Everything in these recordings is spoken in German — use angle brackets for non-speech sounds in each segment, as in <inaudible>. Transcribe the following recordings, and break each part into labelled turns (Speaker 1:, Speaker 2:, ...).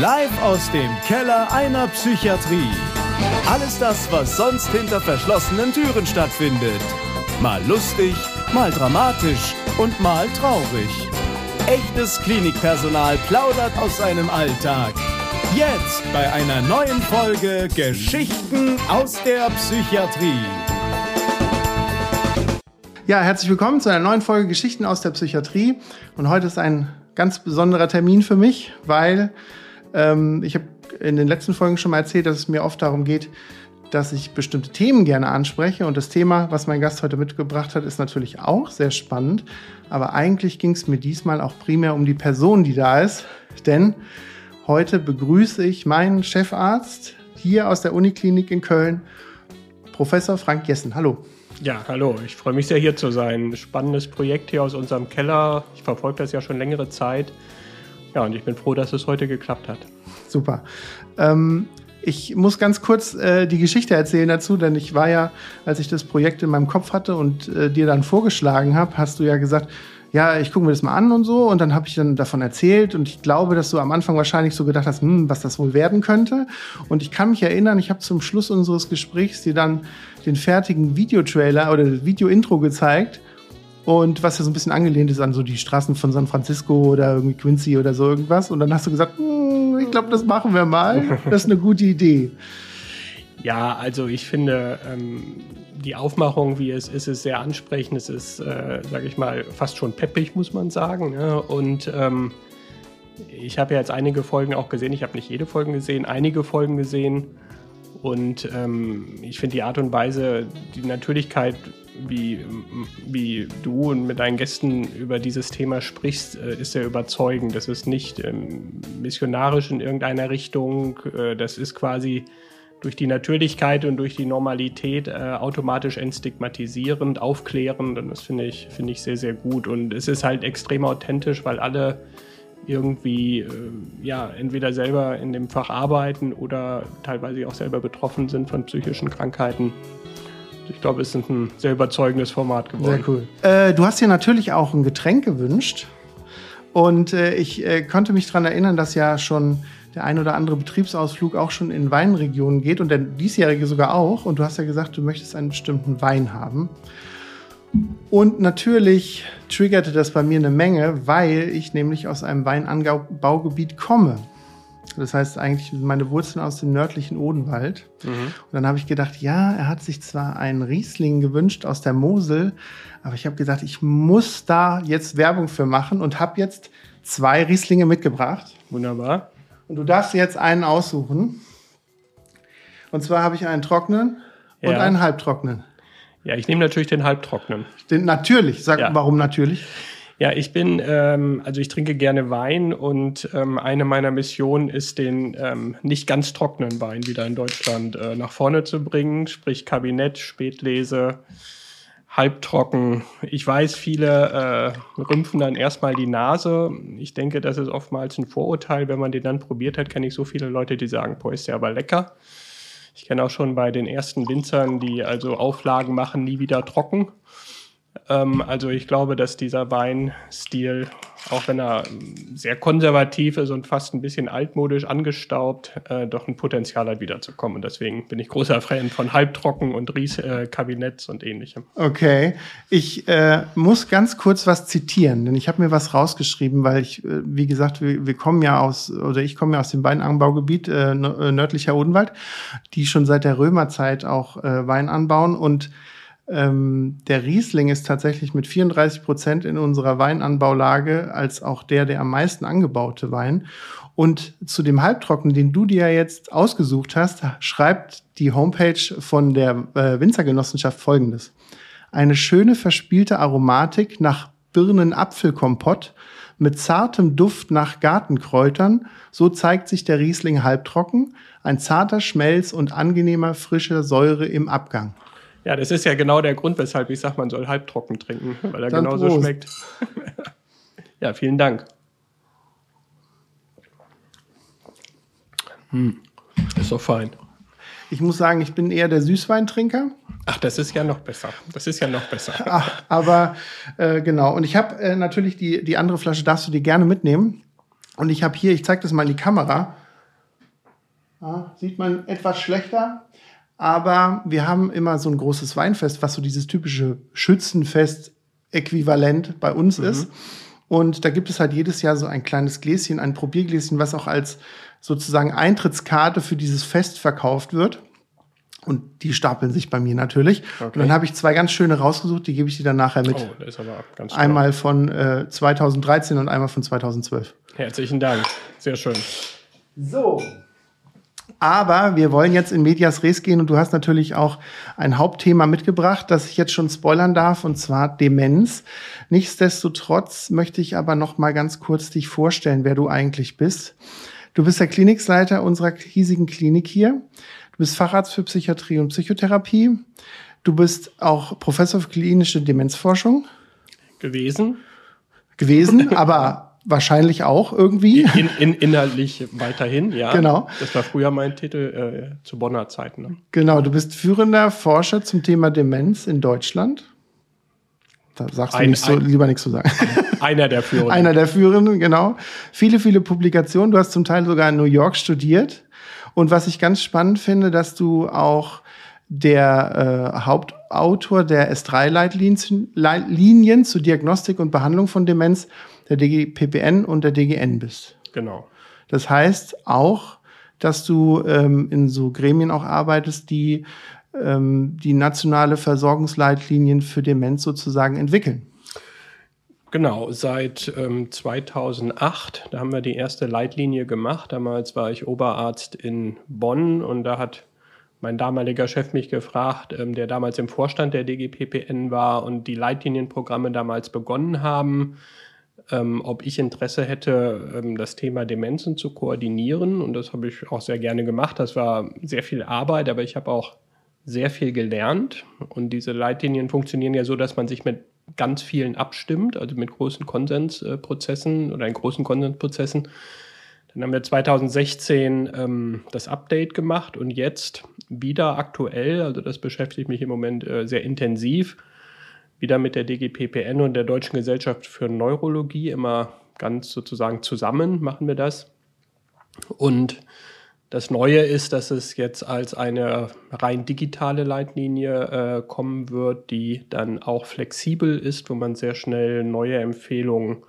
Speaker 1: Live aus dem Keller einer Psychiatrie. Alles das, was sonst hinter verschlossenen Türen stattfindet. Mal lustig, mal dramatisch und mal traurig. Echtes Klinikpersonal plaudert aus seinem Alltag. Jetzt bei einer neuen Folge Geschichten aus der Psychiatrie.
Speaker 2: Ja, herzlich willkommen zu einer neuen Folge Geschichten aus der Psychiatrie. Und heute ist ein ganz besonderer Termin für mich, weil ähm, ich habe in den letzten Folgen schon mal erzählt, dass es mir oft darum geht, dass ich bestimmte Themen gerne anspreche. Und das Thema, was mein Gast heute mitgebracht hat, ist natürlich auch sehr spannend. Aber eigentlich ging es mir diesmal auch primär um die Person, die da ist. Denn heute begrüße ich meinen Chefarzt hier aus der Uniklinik in Köln, Professor Frank Jessen. Hallo.
Speaker 3: Ja, hallo. Ich freue mich sehr, hier zu sein. Spannendes Projekt hier aus unserem Keller. Ich verfolge das ja schon längere Zeit. Ja, und ich bin froh, dass es heute geklappt hat.
Speaker 2: Super. Ähm, ich muss ganz kurz äh, die Geschichte erzählen dazu, denn ich war ja, als ich das Projekt in meinem Kopf hatte und äh, dir dann vorgeschlagen habe, hast du ja gesagt, ja, ich gucke mir das mal an und so. Und dann habe ich dann davon erzählt und ich glaube, dass du am Anfang wahrscheinlich so gedacht hast, hm, was das wohl werden könnte. Und ich kann mich erinnern, ich habe zum Schluss unseres Gesprächs dir dann den fertigen Videotrailer oder Video-Intro gezeigt. Und was ja so ein bisschen angelehnt ist an so die Straßen von San Francisco oder irgendwie Quincy oder so irgendwas. Und dann hast du gesagt, hm, ich glaube, das machen wir mal. <laughs> Das ist eine gute Idee.
Speaker 3: Ja, also ich finde, ähm, die Aufmachung, wie es ist, ist sehr ansprechend. Es ist, äh, sage ich mal, fast schon peppig, muss man sagen. Ja? Und ähm, ich habe ja jetzt einige Folgen auch gesehen. Ich habe nicht jede Folge gesehen, einige Folgen gesehen. Und ähm, ich finde die Art und Weise, die Natürlichkeit, wie, wie du und mit deinen Gästen über dieses Thema sprichst, äh, ist sehr überzeugend. Das ist nicht ähm, missionarisch in irgendeiner Richtung. Äh, das ist quasi durch die Natürlichkeit und durch die Normalität äh, automatisch entstigmatisierend, aufklärend und das finde ich, finde ich sehr, sehr gut. Und es ist halt extrem authentisch, weil alle irgendwie äh, ja entweder selber in dem Fach arbeiten oder teilweise auch selber betroffen sind von psychischen Krankheiten. Ich glaube, es ist ein sehr überzeugendes Format geworden.
Speaker 2: Sehr cool. Äh, du hast dir natürlich auch ein Getränk gewünscht. Und äh, ich äh, konnte mich daran erinnern, dass ja schon der ein oder andere Betriebsausflug auch schon in Weinregionen geht und der diesjährige sogar auch. Und du hast ja gesagt, du möchtest einen bestimmten Wein haben. Und natürlich triggerte das bei mir eine Menge, weil ich nämlich aus einem Weinanbaugebiet komme. Das heißt eigentlich meine Wurzeln aus dem nördlichen Odenwald. Mhm. Und dann habe ich gedacht, ja, er hat sich zwar einen Riesling gewünscht aus der Mosel, aber ich habe gesagt, ich muss da jetzt Werbung für machen und habe jetzt zwei Rieslinge mitgebracht.
Speaker 3: Wunderbar.
Speaker 2: Und du darfst jetzt einen aussuchen. Und zwar habe ich einen trockenen ja. und einen halbtrockenen.
Speaker 3: Ja, ich nehme natürlich den halbtrockenen.
Speaker 2: Den natürlich. Sag, ja. warum natürlich?
Speaker 3: Ja, ich bin, ähm, also ich trinke gerne Wein und ähm, eine meiner Missionen ist, den ähm, nicht ganz trockenen Wein wieder in Deutschland äh, nach vorne zu bringen, sprich Kabinett, Spätlese, halbtrocken. Ich weiß, viele äh, rümpfen dann erstmal die Nase. Ich denke, das ist oftmals ein Vorurteil. Wenn man den dann probiert hat, kenne ich so viele Leute, die sagen, boah, ist der aber lecker. Ich kenne auch schon bei den ersten Winzern, die also Auflagen machen, nie wieder trocken. Ähm, also ich glaube, dass dieser Weinstil, auch wenn er ähm, sehr konservativ ist und fast ein bisschen altmodisch angestaubt, äh, doch ein Potenzial hat, wiederzukommen. Und deswegen bin ich großer Fan von Halbtrocken und Ries-Kabinetts äh, und ähnlichem.
Speaker 2: Okay, ich äh, muss ganz kurz was zitieren, denn ich habe mir was rausgeschrieben, weil ich, äh, wie gesagt, wir, wir, kommen ja aus, oder ich komme ja aus dem Weinanbaugebiet äh, nördlicher Odenwald, die schon seit der Römerzeit auch äh, Wein anbauen und ähm, der Riesling ist tatsächlich mit 34 Prozent in unserer Weinanbaulage als auch der der am meisten angebaute Wein. Und zu dem Halbtrocken, den du dir jetzt ausgesucht hast, schreibt die Homepage von der äh, Winzergenossenschaft folgendes. Eine schöne verspielte Aromatik nach Birnen-Apfelkompott mit zartem Duft nach Gartenkräutern, so zeigt sich der Riesling halbtrocken, ein zarter Schmelz und angenehmer frischer Säure im Abgang.
Speaker 3: Ja, das ist ja genau der Grund, weshalb ich sage, man soll halbtrocken trinken, weil er Dann genauso Prost. schmeckt. ja, vielen Dank. Hm, ist doch fein.
Speaker 2: Ich muss sagen, ich bin eher der Süßweintrinker.
Speaker 3: Ach, das ist ja noch besser. Das ist ja noch besser.
Speaker 2: Ach, <laughs> aber äh, genau. Und ich habe äh, natürlich die, die andere Flasche, darfst du dir gerne mitnehmen. Und ich habe hier, ich zeige das mal in die Kamera, Ja, sieht man etwas schlechter. Aber wir haben immer so ein großes Weinfest, was so dieses typische Schützenfest-Äquivalent bei uns mhm. ist. Und da gibt es halt jedes Jahr so ein kleines Gläschen, ein Probiergläschen, was auch als sozusagen Eintrittskarte für dieses Fest verkauft wird. Und die stapeln sich bei mir natürlich. Okay. Und dann habe ich zwei ganz schöne rausgesucht, die gebe ich dir dann nachher mit. Oh, das ist aber ganz schön. Einmal von äh, 2013 und einmal von 2012.
Speaker 3: Herzlichen Dank. Sehr schön.
Speaker 2: So. Aber wir wollen jetzt in Medias Res gehen und du hast natürlich auch ein Hauptthema mitgebracht, das ich jetzt schon spoilern darf, und zwar Demenz. Nichtsdestotrotz möchte ich aber noch mal ganz kurz dich vorstellen, wer du eigentlich bist. Du bist der Klinikleiter unserer hiesigen Klinik hier. Du bist Facharzt für Psychiatrie und Psychotherapie. Du bist auch Professor für klinische Demenzforschung.
Speaker 3: Gewesen.
Speaker 2: Gewesen, <laughs> aber wahrscheinlich auch irgendwie.
Speaker 3: In, in, inhaltlich weiterhin, ja.
Speaker 2: Genau.
Speaker 3: Das war früher mein Titel äh, zu Bonner Zeiten. Ne?
Speaker 2: Genau, du bist führender Forscher zum Thema Demenz in Deutschland. Da sagst du ein, nicht so, ein, lieber nichts zu sagen. <laughs>
Speaker 3: Einer der Führenden.
Speaker 2: Einer der Führenden, genau. Viele, viele Publikationen. Du hast zum Teil sogar in New York studiert. Und was ich ganz spannend finde, dass du auch der äh, Hauptautor der S3-Leitlinien zur Diagnostik und Behandlung von Demenz der DGPPN und der DGN bist.
Speaker 3: Genau.
Speaker 2: Das heißt auch, dass du ähm, in so Gremien auch arbeitest, die ähm, die nationale Versorgungsleitlinien für Demenz sozusagen entwickeln.
Speaker 3: Genau, seit ähm, 2008, da haben wir die erste Leitlinie gemacht. Damals war ich Oberarzt in Bonn und da hat mein damaliger Chef mich gefragt, ähm, der damals im Vorstand der DGPPN war und die Leitlinienprogramme damals begonnen haben, ähm, ob ich Interesse hätte, ähm, das Thema Demenzen zu koordinieren. Und das habe ich auch sehr gerne gemacht. Das war sehr viel Arbeit, aber ich habe auch sehr viel gelernt. Und diese Leitlinien funktionieren ja so, dass man sich mit ganz vielen abstimmt, also mit großen Konsensprozessen oder in großen Konsensprozessen. Dann haben wir 2016 ähm, das Update gemacht und jetzt wieder aktuell, also das beschäftigt mich im Moment äh, sehr intensiv, wieder mit der DGPPN und der Deutschen Gesellschaft für Neurologie immer ganz sozusagen zusammen machen wir das. Und das Neue ist, dass es jetzt als eine rein digitale Leitlinie äh, kommen wird, die dann auch flexibel ist, wo man sehr schnell neue Empfehlungen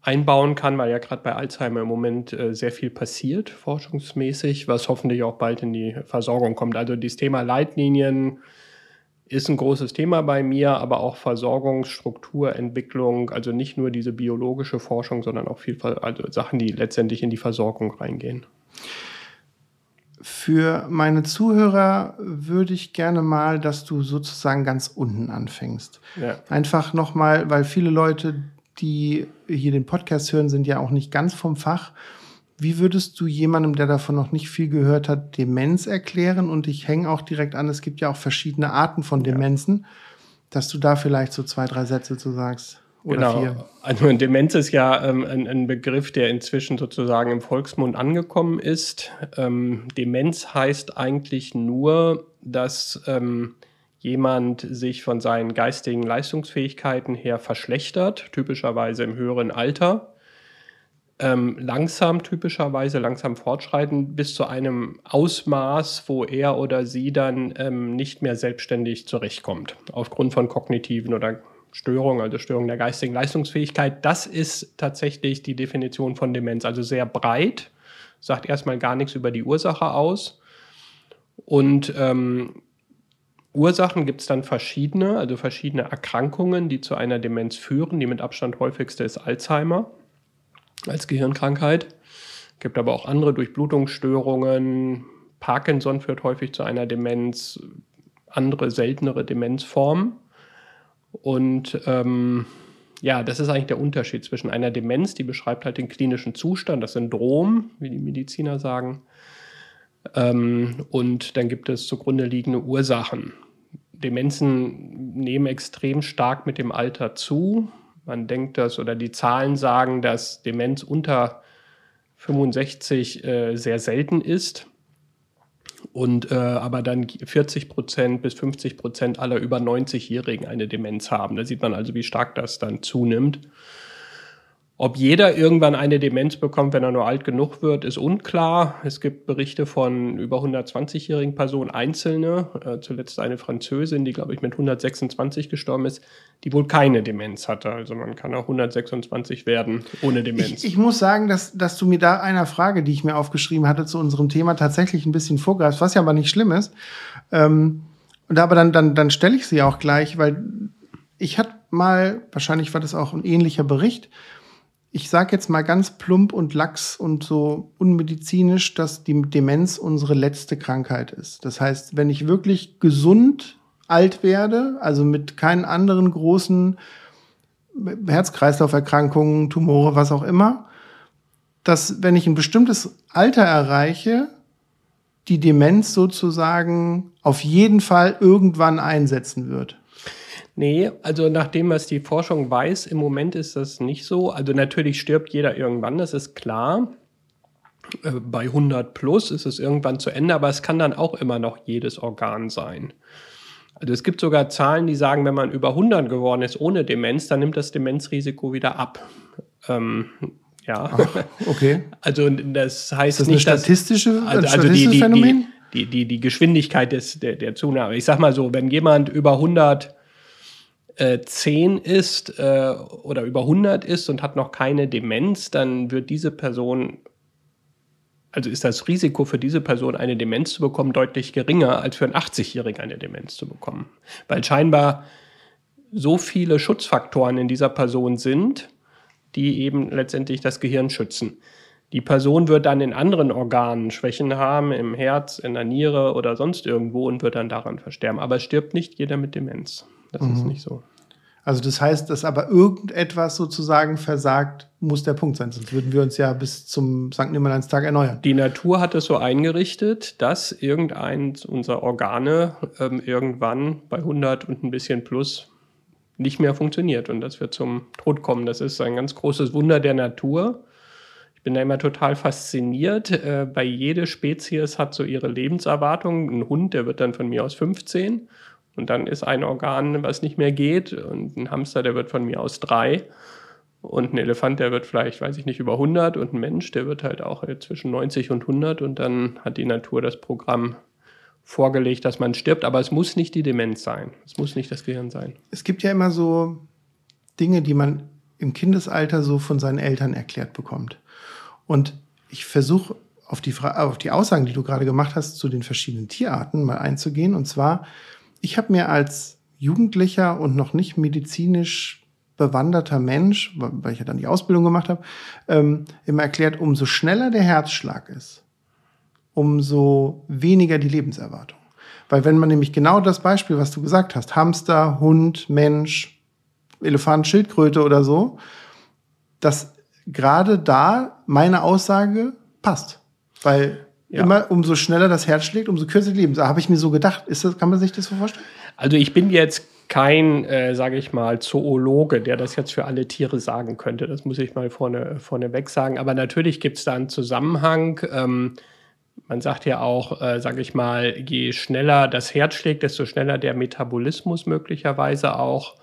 Speaker 3: einbauen kann, weil ja gerade bei Alzheimer im Moment äh, sehr viel passiert, forschungsmäßig, was hoffentlich auch bald in die Versorgung kommt. Also dieses Thema Leitlinien ist ein großes Thema bei mir, aber auch Versorgungsstrukturentwicklung, also nicht nur diese biologische Forschung, sondern auch viel, also Sachen, die letztendlich in die Versorgung reingehen.
Speaker 2: Für meine Zuhörer würde ich gerne mal, dass du sozusagen ganz unten anfängst. Ja. Einfach nochmal, weil viele Leute, die hier den Podcast hören, sind ja auch nicht ganz vom Fach. Wie würdest du jemandem, der davon noch nicht viel gehört hat, Demenz erklären? Und ich hänge auch direkt an, es gibt ja auch verschiedene Arten von Demenzen, ja. dass du da vielleicht so zwei, drei Sätze zu sagst.
Speaker 3: Oder genau. Vier. Also Demenz ist ja ähm, ein, ein, Begriff, der inzwischen sozusagen im Volksmund angekommen ist. Ähm, Demenz heißt eigentlich nur, dass ähm, jemand sich von seinen geistigen Leistungsfähigkeiten her verschlechtert, typischerweise im höheren Alter. Ähm, langsam typischerweise, langsam fortschreiten, bis zu einem Ausmaß, wo er oder sie dann ähm, nicht mehr selbstständig zurechtkommt, aufgrund von kognitiven oder Störung, also Störung der geistigen Leistungsfähigkeit, das ist tatsächlich die Definition von Demenz. Also sehr breit, sagt erstmal gar nichts über die Ursache aus. Und ähm, Ursachen gibt es dann verschiedene, also verschiedene Erkrankungen, die zu einer Demenz führen. Die mit Abstand häufigste ist Alzheimer als Gehirnkrankheit. Gibt aber auch andere Durchblutungsstörungen. Parkinson führt häufig zu einer Demenz, andere seltenere Demenzformen. Und ähm, ja, das ist eigentlich der Unterschied zwischen einer Demenz, die beschreibt halt den klinischen Zustand, das Syndrom, wie die Mediziner sagen. Ähm, und dann gibt es zugrunde liegende Ursachen. Demenzen nehmen extrem stark mit dem Alter zu. Man denkt das, oder die Zahlen sagen, dass Demenz unter 65 äh, sehr selten ist und äh, aber dann 40 Prozent bis 50 Prozent aller über 90-Jährigen eine Demenz haben. Da sieht man also, wie stark das dann zunimmt. Ob jeder irgendwann eine Demenz bekommt, wenn er nur alt genug wird, ist unklar. Es gibt Berichte von über 120-jährigen Personen, einzelne, äh, zuletzt eine Französin, die, glaube ich, mit 126 gestorben ist, die wohl keine Demenz hatte. Also man kann auch 126 werden ohne Demenz.
Speaker 2: Ich, ich muss sagen, dass, dass du mir da einer Frage, die ich mir aufgeschrieben hatte zu unserem Thema, tatsächlich ein bisschen vorgreifst, was ja aber nicht schlimm ist. Ähm, und aber dann, dann, dann stelle ich sie auch gleich, weil ich hatte mal, wahrscheinlich war das auch ein ähnlicher Bericht, ich sage jetzt mal ganz plump und lax und so unmedizinisch, dass die Demenz unsere letzte Krankheit ist. Das heißt, wenn ich wirklich gesund alt werde, also mit keinen anderen großen Herz-Kreislauf-Erkrankungen, Tumore, was auch immer, dass wenn ich ein bestimmtes Alter erreiche, die Demenz sozusagen auf jeden Fall irgendwann einsetzen wird.
Speaker 3: Nee, also nach dem, was die Forschung weiß, im Moment ist das nicht so. Also natürlich stirbt jeder irgendwann, das ist klar. Äh, bei 100 plus ist es irgendwann zu Ende, aber es kann dann auch immer noch jedes Organ sein. Also es gibt sogar Zahlen, die sagen, wenn man über 100 geworden ist ohne Demenz, dann nimmt das Demenzrisiko wieder ab. Ähm, ja.
Speaker 2: Ach, okay. <laughs>
Speaker 3: Also das heißt
Speaker 2: das
Speaker 3: nicht,
Speaker 2: eine statistische,
Speaker 3: dass, also,
Speaker 2: also
Speaker 3: die, die,
Speaker 2: Phänomen?
Speaker 3: Die, die, die Geschwindigkeit des, der, der Zunahme. Ich sag mal so, wenn jemand über 100 äh, 10 ist äh, oder über 100 ist und hat noch keine Demenz, dann wird diese Person, also ist das Risiko für diese Person, eine Demenz zu bekommen, deutlich geringer, als für einen 80-Jährigen eine Demenz zu bekommen. Weil scheinbar so viele Schutzfaktoren in dieser Person sind, die eben letztendlich das Gehirn schützen. Die Person wird dann in anderen Organen Schwächen haben, im Herz, in der Niere oder sonst irgendwo und wird dann daran versterben. Aber stirbt nicht jeder mit Demenz. Das mhm. ist nicht so.
Speaker 2: Also das heißt, dass aber irgendetwas sozusagen versagt, muss der Punkt sein. Sonst würden wir uns ja bis zum St. Nimmerleinstag erneuern.
Speaker 3: Die Natur hat es so eingerichtet, dass irgendein unserer Organe ähm, irgendwann bei 100 und ein bisschen plus nicht mehr funktioniert und dass wir zum Tod kommen. Das ist ein ganz großes Wunder der Natur. Ich bin da immer total fasziniert. Äh, bei jeder Spezies hat so ihre Lebenserwartung. Ein Hund, der wird dann von mir aus 15 und dann ist ein Organ, was nicht mehr geht. Und ein Hamster, der wird von mir aus drei. Und ein Elefant, der wird vielleicht, weiß ich nicht, über 100. Und ein Mensch, der wird halt auch zwischen 90 und 100. Und dann hat die Natur das Programm vorgelegt, dass man stirbt. Aber es muss nicht die Demenz sein. Es muss nicht das Gehirn sein.
Speaker 2: Es gibt ja immer so Dinge, die man im Kindesalter so von seinen Eltern erklärt bekommt. Und ich versuche auf die, auf die Aussagen, die du gerade gemacht hast, zu den verschiedenen Tierarten mal einzugehen. Und zwar ich habe mir als Jugendlicher und noch nicht medizinisch bewanderter Mensch, weil ich ja dann die Ausbildung gemacht habe, ähm, immer erklärt, umso schneller der Herzschlag ist, umso weniger die Lebenserwartung. Weil wenn man nämlich genau das Beispiel, was du gesagt hast, Hamster, Hund, Mensch, Elefant, Schildkröte oder so, dass gerade da meine Aussage passt. Weil ja. Immer umso schneller das Herz schlägt, umso kürzer die Leben. Da habe ich mir so gedacht. Ist das, kann man sich das so vorstellen?
Speaker 3: Also ich bin jetzt kein, äh, sage ich mal, Zoologe, der das jetzt für alle Tiere sagen könnte. Das muss ich mal vorne, vorneweg sagen. Aber natürlich gibt es da einen Zusammenhang. Ähm, man sagt ja auch, äh, sage ich mal, je schneller das Herz schlägt, desto schneller der Metabolismus möglicherweise auch,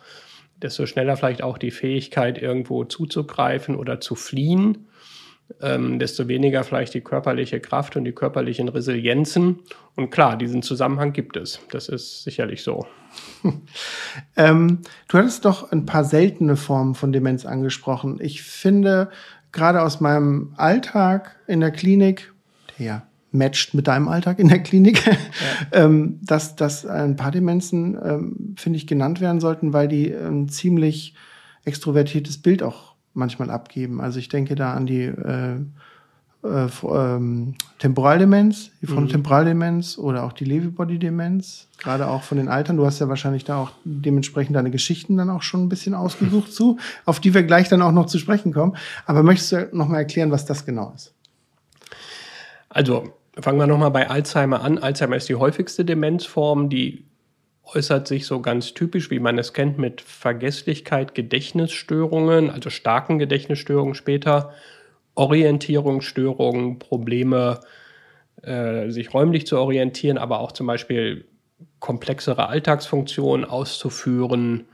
Speaker 3: desto schneller vielleicht auch die Fähigkeit, irgendwo zuzugreifen oder zu fliehen ähm, desto weniger vielleicht die körperliche Kraft und die körperlichen Resilienzen. Und klar, diesen Zusammenhang gibt es. Das ist sicherlich so. <laughs>
Speaker 2: ähm, du hattest doch ein paar seltene Formen von Demenz angesprochen. Ich finde, gerade aus meinem Alltag in der Klinik, der ja matcht mit deinem Alltag in der Klinik, ja. <laughs> ähm, dass, dass ein paar Demenzen, ähm, finde ich, genannt werden sollten, weil die ein ziemlich extrovertiertes Bild auch manchmal abgeben. Also ich denke da an die äh, äh, ähm, Temporaldemenz, die Frontotemporaldemenz mhm. oder auch die Lewy-Body-Demenz, gerade auch von den Altern. Du hast ja wahrscheinlich da auch dementsprechend deine Geschichten dann auch schon ein bisschen ausgesucht <laughs> zu, auf die wir gleich dann auch noch zu sprechen kommen. Aber möchtest du noch mal erklären, was das genau ist?
Speaker 3: Also fangen wir noch mal bei Alzheimer an. Alzheimer ist die häufigste Demenzform, die äußert sich so ganz typisch, wie man es kennt, mit Vergesslichkeit, Gedächtnisstörungen, also starken Gedächtnisstörungen später, Orientierungsstörungen, Probleme, äh, sich räumlich zu orientieren, aber auch zum Beispiel komplexere Alltagsfunktionen auszuführen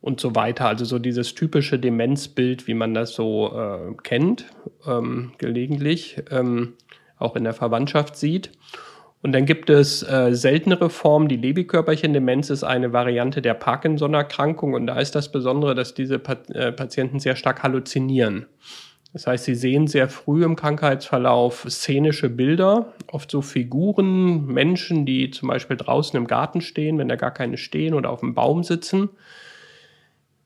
Speaker 3: und so weiter. Also so dieses typische Demenzbild, wie man das so äh, kennt, ähm, gelegentlich ähm, auch in der Verwandtschaft sieht. Und dann gibt es äh, seltenere Formen. Die Lebekörperchen-Demenz ist eine Variante der Parkinson-Erkrankung. Und da ist das Besondere, dass diese Pat äh, Patienten sehr stark halluzinieren. Das heißt, sie sehen sehr früh im Krankheitsverlauf szenische Bilder, oft so Figuren, Menschen, die zum Beispiel draußen im Garten stehen, wenn da gar keine stehen oder auf dem Baum sitzen.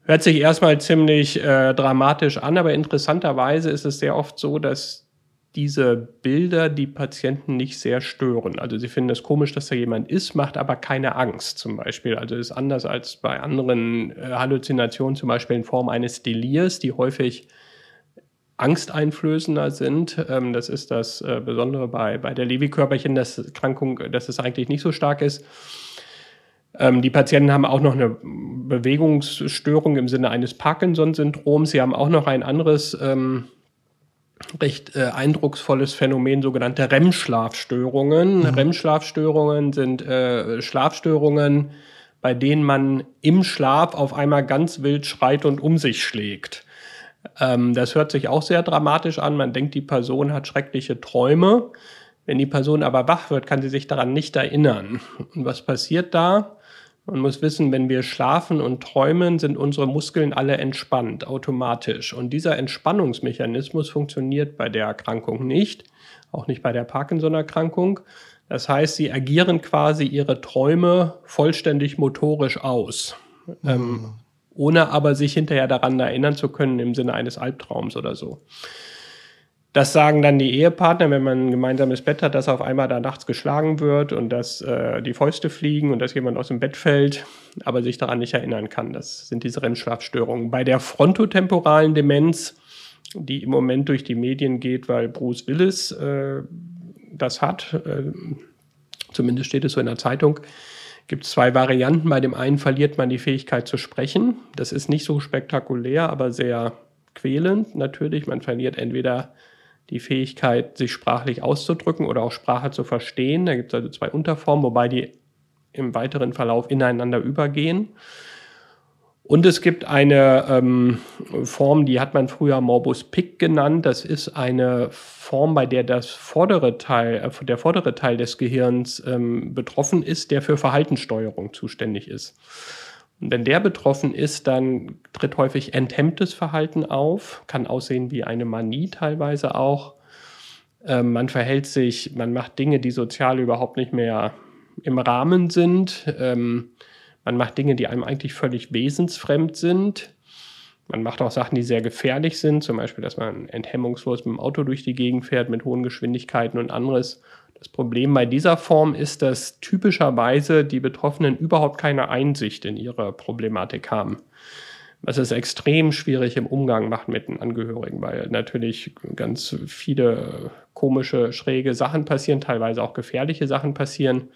Speaker 3: Hört sich erstmal ziemlich äh, dramatisch an, aber interessanterweise ist es sehr oft so, dass diese Bilder die Patienten nicht sehr stören. Also sie finden es komisch, dass da jemand ist, macht aber keine Angst zum Beispiel. Also ist anders als bei anderen äh, Halluzinationen, zum Beispiel in Form eines Delirs, die häufig angsteinflößender sind. Ähm, das ist das äh, Besondere bei, bei der Lewy-Körperchen-Erkrankung, dass es eigentlich nicht so stark ist. Ähm, die Patienten haben auch noch eine Bewegungsstörung im Sinne eines Parkinson-Syndroms. Sie haben auch noch ein anderes ähm, recht äh, eindrucksvolles Phänomen, sogenannte REM-Schlafstörungen. Mhm. REM-Schlafstörungen sind äh, Schlafstörungen, bei denen man im Schlaf auf einmal ganz wild schreit und um sich schlägt. Ähm, das hört sich auch sehr dramatisch an. Man denkt, die Person hat schreckliche Träume. Wenn die Person aber wach wird, kann sie sich daran nicht erinnern. Und was passiert da? Man muss wissen, wenn wir schlafen und träumen, sind unsere Muskeln alle entspannt, automatisch. Und dieser Entspannungsmechanismus funktioniert bei der Erkrankung nicht, auch nicht bei der Parkinson-Erkrankung. Das heißt, sie agieren quasi ihre Träume vollständig motorisch aus, mhm. ähm, ohne aber sich hinterher daran erinnern zu können im Sinne eines Albtraums oder so. Das sagen dann die Ehepartner, wenn man ein gemeinsames Bett hat, dass auf einmal da nachts geschlagen wird und dass äh, die Fäuste fliegen und dass jemand aus dem Bett fällt, aber sich daran nicht erinnern kann. Das sind diese REM-Schlafstörungen. Bei der frontotemporalen Demenz, die im Moment durch die Medien geht, weil Bruce Willis äh, das hat, äh, zumindest steht es so in der Zeitung, gibt es zwei Varianten. Bei dem einen verliert man die Fähigkeit zu sprechen. Das ist nicht so spektakulär, aber sehr quälend natürlich. Man verliert entweder die Fähigkeit, sich sprachlich auszudrücken oder auch Sprache zu verstehen. Da gibt es also zwei Unterformen, wobei die im weiteren Verlauf ineinander übergehen. Und es gibt eine ähm, Form, die hat man früher Morbus Pick genannt. Das ist eine Form, bei der das vordere Teil, äh, der vordere Teil des Gehirns ähm, betroffen ist, der für Verhaltenssteuerung zuständig ist. Und wenn der betroffen ist, dann tritt häufig enthemmtes Verhalten auf, kann aussehen wie eine Manie teilweise auch. Ähm, man verhält sich, man macht Dinge, die sozial überhaupt nicht mehr im Rahmen sind. Ähm, man macht Dinge, die einem eigentlich völlig wesensfremd sind. Man macht auch Sachen, die sehr gefährlich sind, zum Beispiel, dass man enthemmungslos mit dem Auto durch die Gegend fährt mit hohen Geschwindigkeiten und anderes. Das Problem bei dieser Form ist, dass typischerweise die Betroffenen überhaupt keine Einsicht in ihre Problematik haben. Was es extrem schwierig im Umgang macht mit den Angehörigen, weil natürlich ganz viele komische, schräge Sachen passieren, teilweise auch gefährliche Sachen passieren,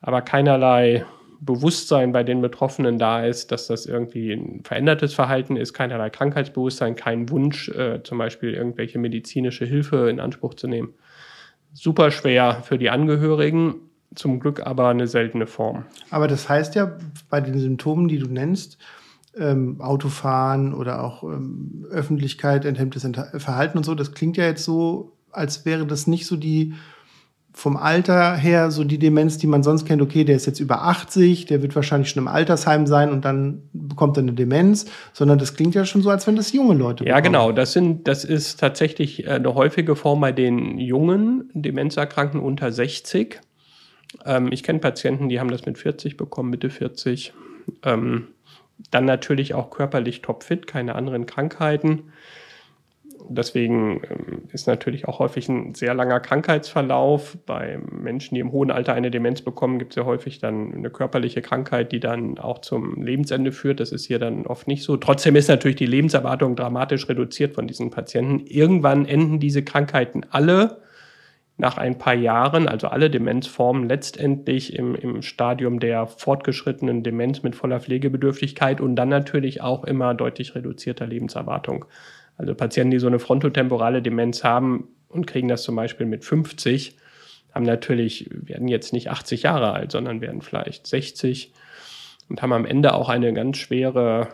Speaker 3: aber keinerlei Bewusstsein bei den Betroffenen da ist, dass das irgendwie ein verändertes Verhalten ist, keinerlei Krankheitsbewusstsein, kein Wunsch, äh, zum Beispiel irgendwelche medizinische Hilfe in Anspruch zu nehmen super schwer für die Angehörigen, zum Glück aber eine seltene Form.
Speaker 2: Aber das heißt ja, bei den Symptomen, die du nennst, ähm, Autofahren oder auch ähm, Öffentlichkeit, enthemmtes Verhalten und so, das klingt ja jetzt so, als wäre das nicht so die vom Alter her so die Demenz, die man sonst kennt, okay, der ist jetzt über 80, der wird wahrscheinlich schon im Altersheim sein und dann bekommt er eine Demenz, sondern das klingt ja schon so, als wenn das junge Leute
Speaker 3: Ja, bekommen. genau, das sind das ist tatsächlich äh, eine häufige Form bei den jungen Demenzerkrankten unter 60. Ähm, ich kenne Patienten, die haben das mit 40 bekommen, Mitte 40. Ähm, dann natürlich auch körperlich topfit, keine anderen Krankheiten deswegen ähm, ist natürlich auch häufig ein sehr langer Krankheitsverlauf. Bei Menschen, die im hohen Alter eine Demenz bekommen, gibt es ja häufig dann eine körperliche Krankheit, die dann auch zum Lebensende führt. Das ist hier dann oft nicht so. Trotzdem ist natürlich die Lebenserwartung dramatisch reduziert von diesen Patienten. Irgendwann enden diese Krankheiten alle nach ein paar Jahren, also alle Demenzformen, letztendlich im, im Stadium der fortgeschrittenen Demenz mit voller Pflegebedürftigkeit und dann natürlich auch immer deutlich reduzierter Lebenserwartung. Also Patienten, die so eine frontotemporale Demenz haben und kriegen das zum Beispiel mit 50, haben natürlich, werden jetzt nicht 80 Jahre alt, sondern werden vielleicht 60 und haben am Ende auch eine ganz schwere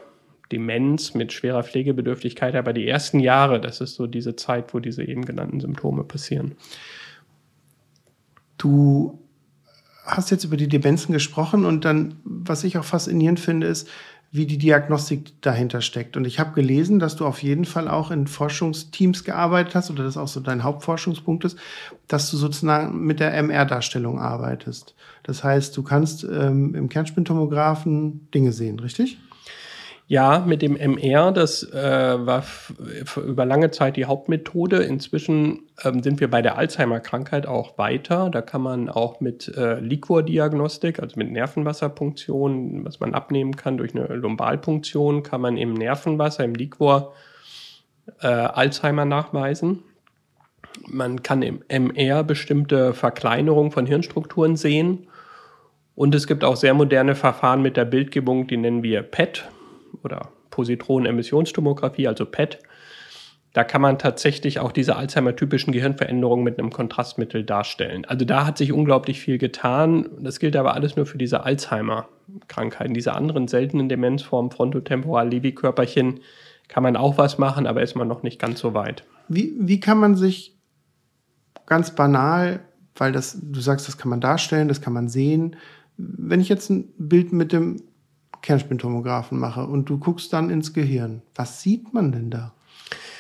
Speaker 3: Demenz mit schwerer Pflegebedürftigkeit, aber die ersten Jahre, das ist so diese Zeit, wo diese eben genannten Symptome passieren.
Speaker 2: Du hast jetzt über die Demenzen gesprochen und dann, was ich auch faszinierend finde, ist, wie die Diagnostik dahinter steckt. Und ich habe gelesen, dass du auf jeden Fall auch in Forschungsteams gearbeitet hast oder das auch so dein Hauptforschungspunkt ist, dass du sozusagen mit der MR-Darstellung arbeitest. Das heißt, du kannst ähm, im Kernspintomographen Dinge sehen, richtig?
Speaker 3: Ja, mit dem MR, das äh, war über lange Zeit die Hauptmethode. Inzwischen ähm, sind wir bei der Alzheimer-Krankheit auch weiter. Da kann man auch mit äh, Liquordiagnostik, also mit Nervenwasserpunktion, was man abnehmen kann durch eine Lumbalpunktion, kann man im Nervenwasser, im Liquor äh, Alzheimer nachweisen. Man kann im MR bestimmte Verkleinerungen von Hirnstrukturen sehen. Und es gibt auch sehr moderne Verfahren mit der Bildgebung, die nennen wir PET oder Positronen-Emissionstomographie, also PET. Da kann man tatsächlich auch diese Alzheimer-typischen Gehirnveränderungen mit einem Kontrastmittel darstellen. Also da hat sich unglaublich viel getan. Das gilt aber alles nur für diese Alzheimer-Krankheiten. Diese anderen seltenen Demenzformen, Frontotemporal-Levi-Körperchen, kann man auch was machen, aber ist man noch nicht ganz so weit.
Speaker 2: Wie, wie kann man sich ganz banal, weil das, du sagst, das kann man darstellen, das kann man sehen. Wenn ich jetzt ein Bild mit dem Kernspintomographen mache und du guckst dann ins Gehirn, was sieht man denn da?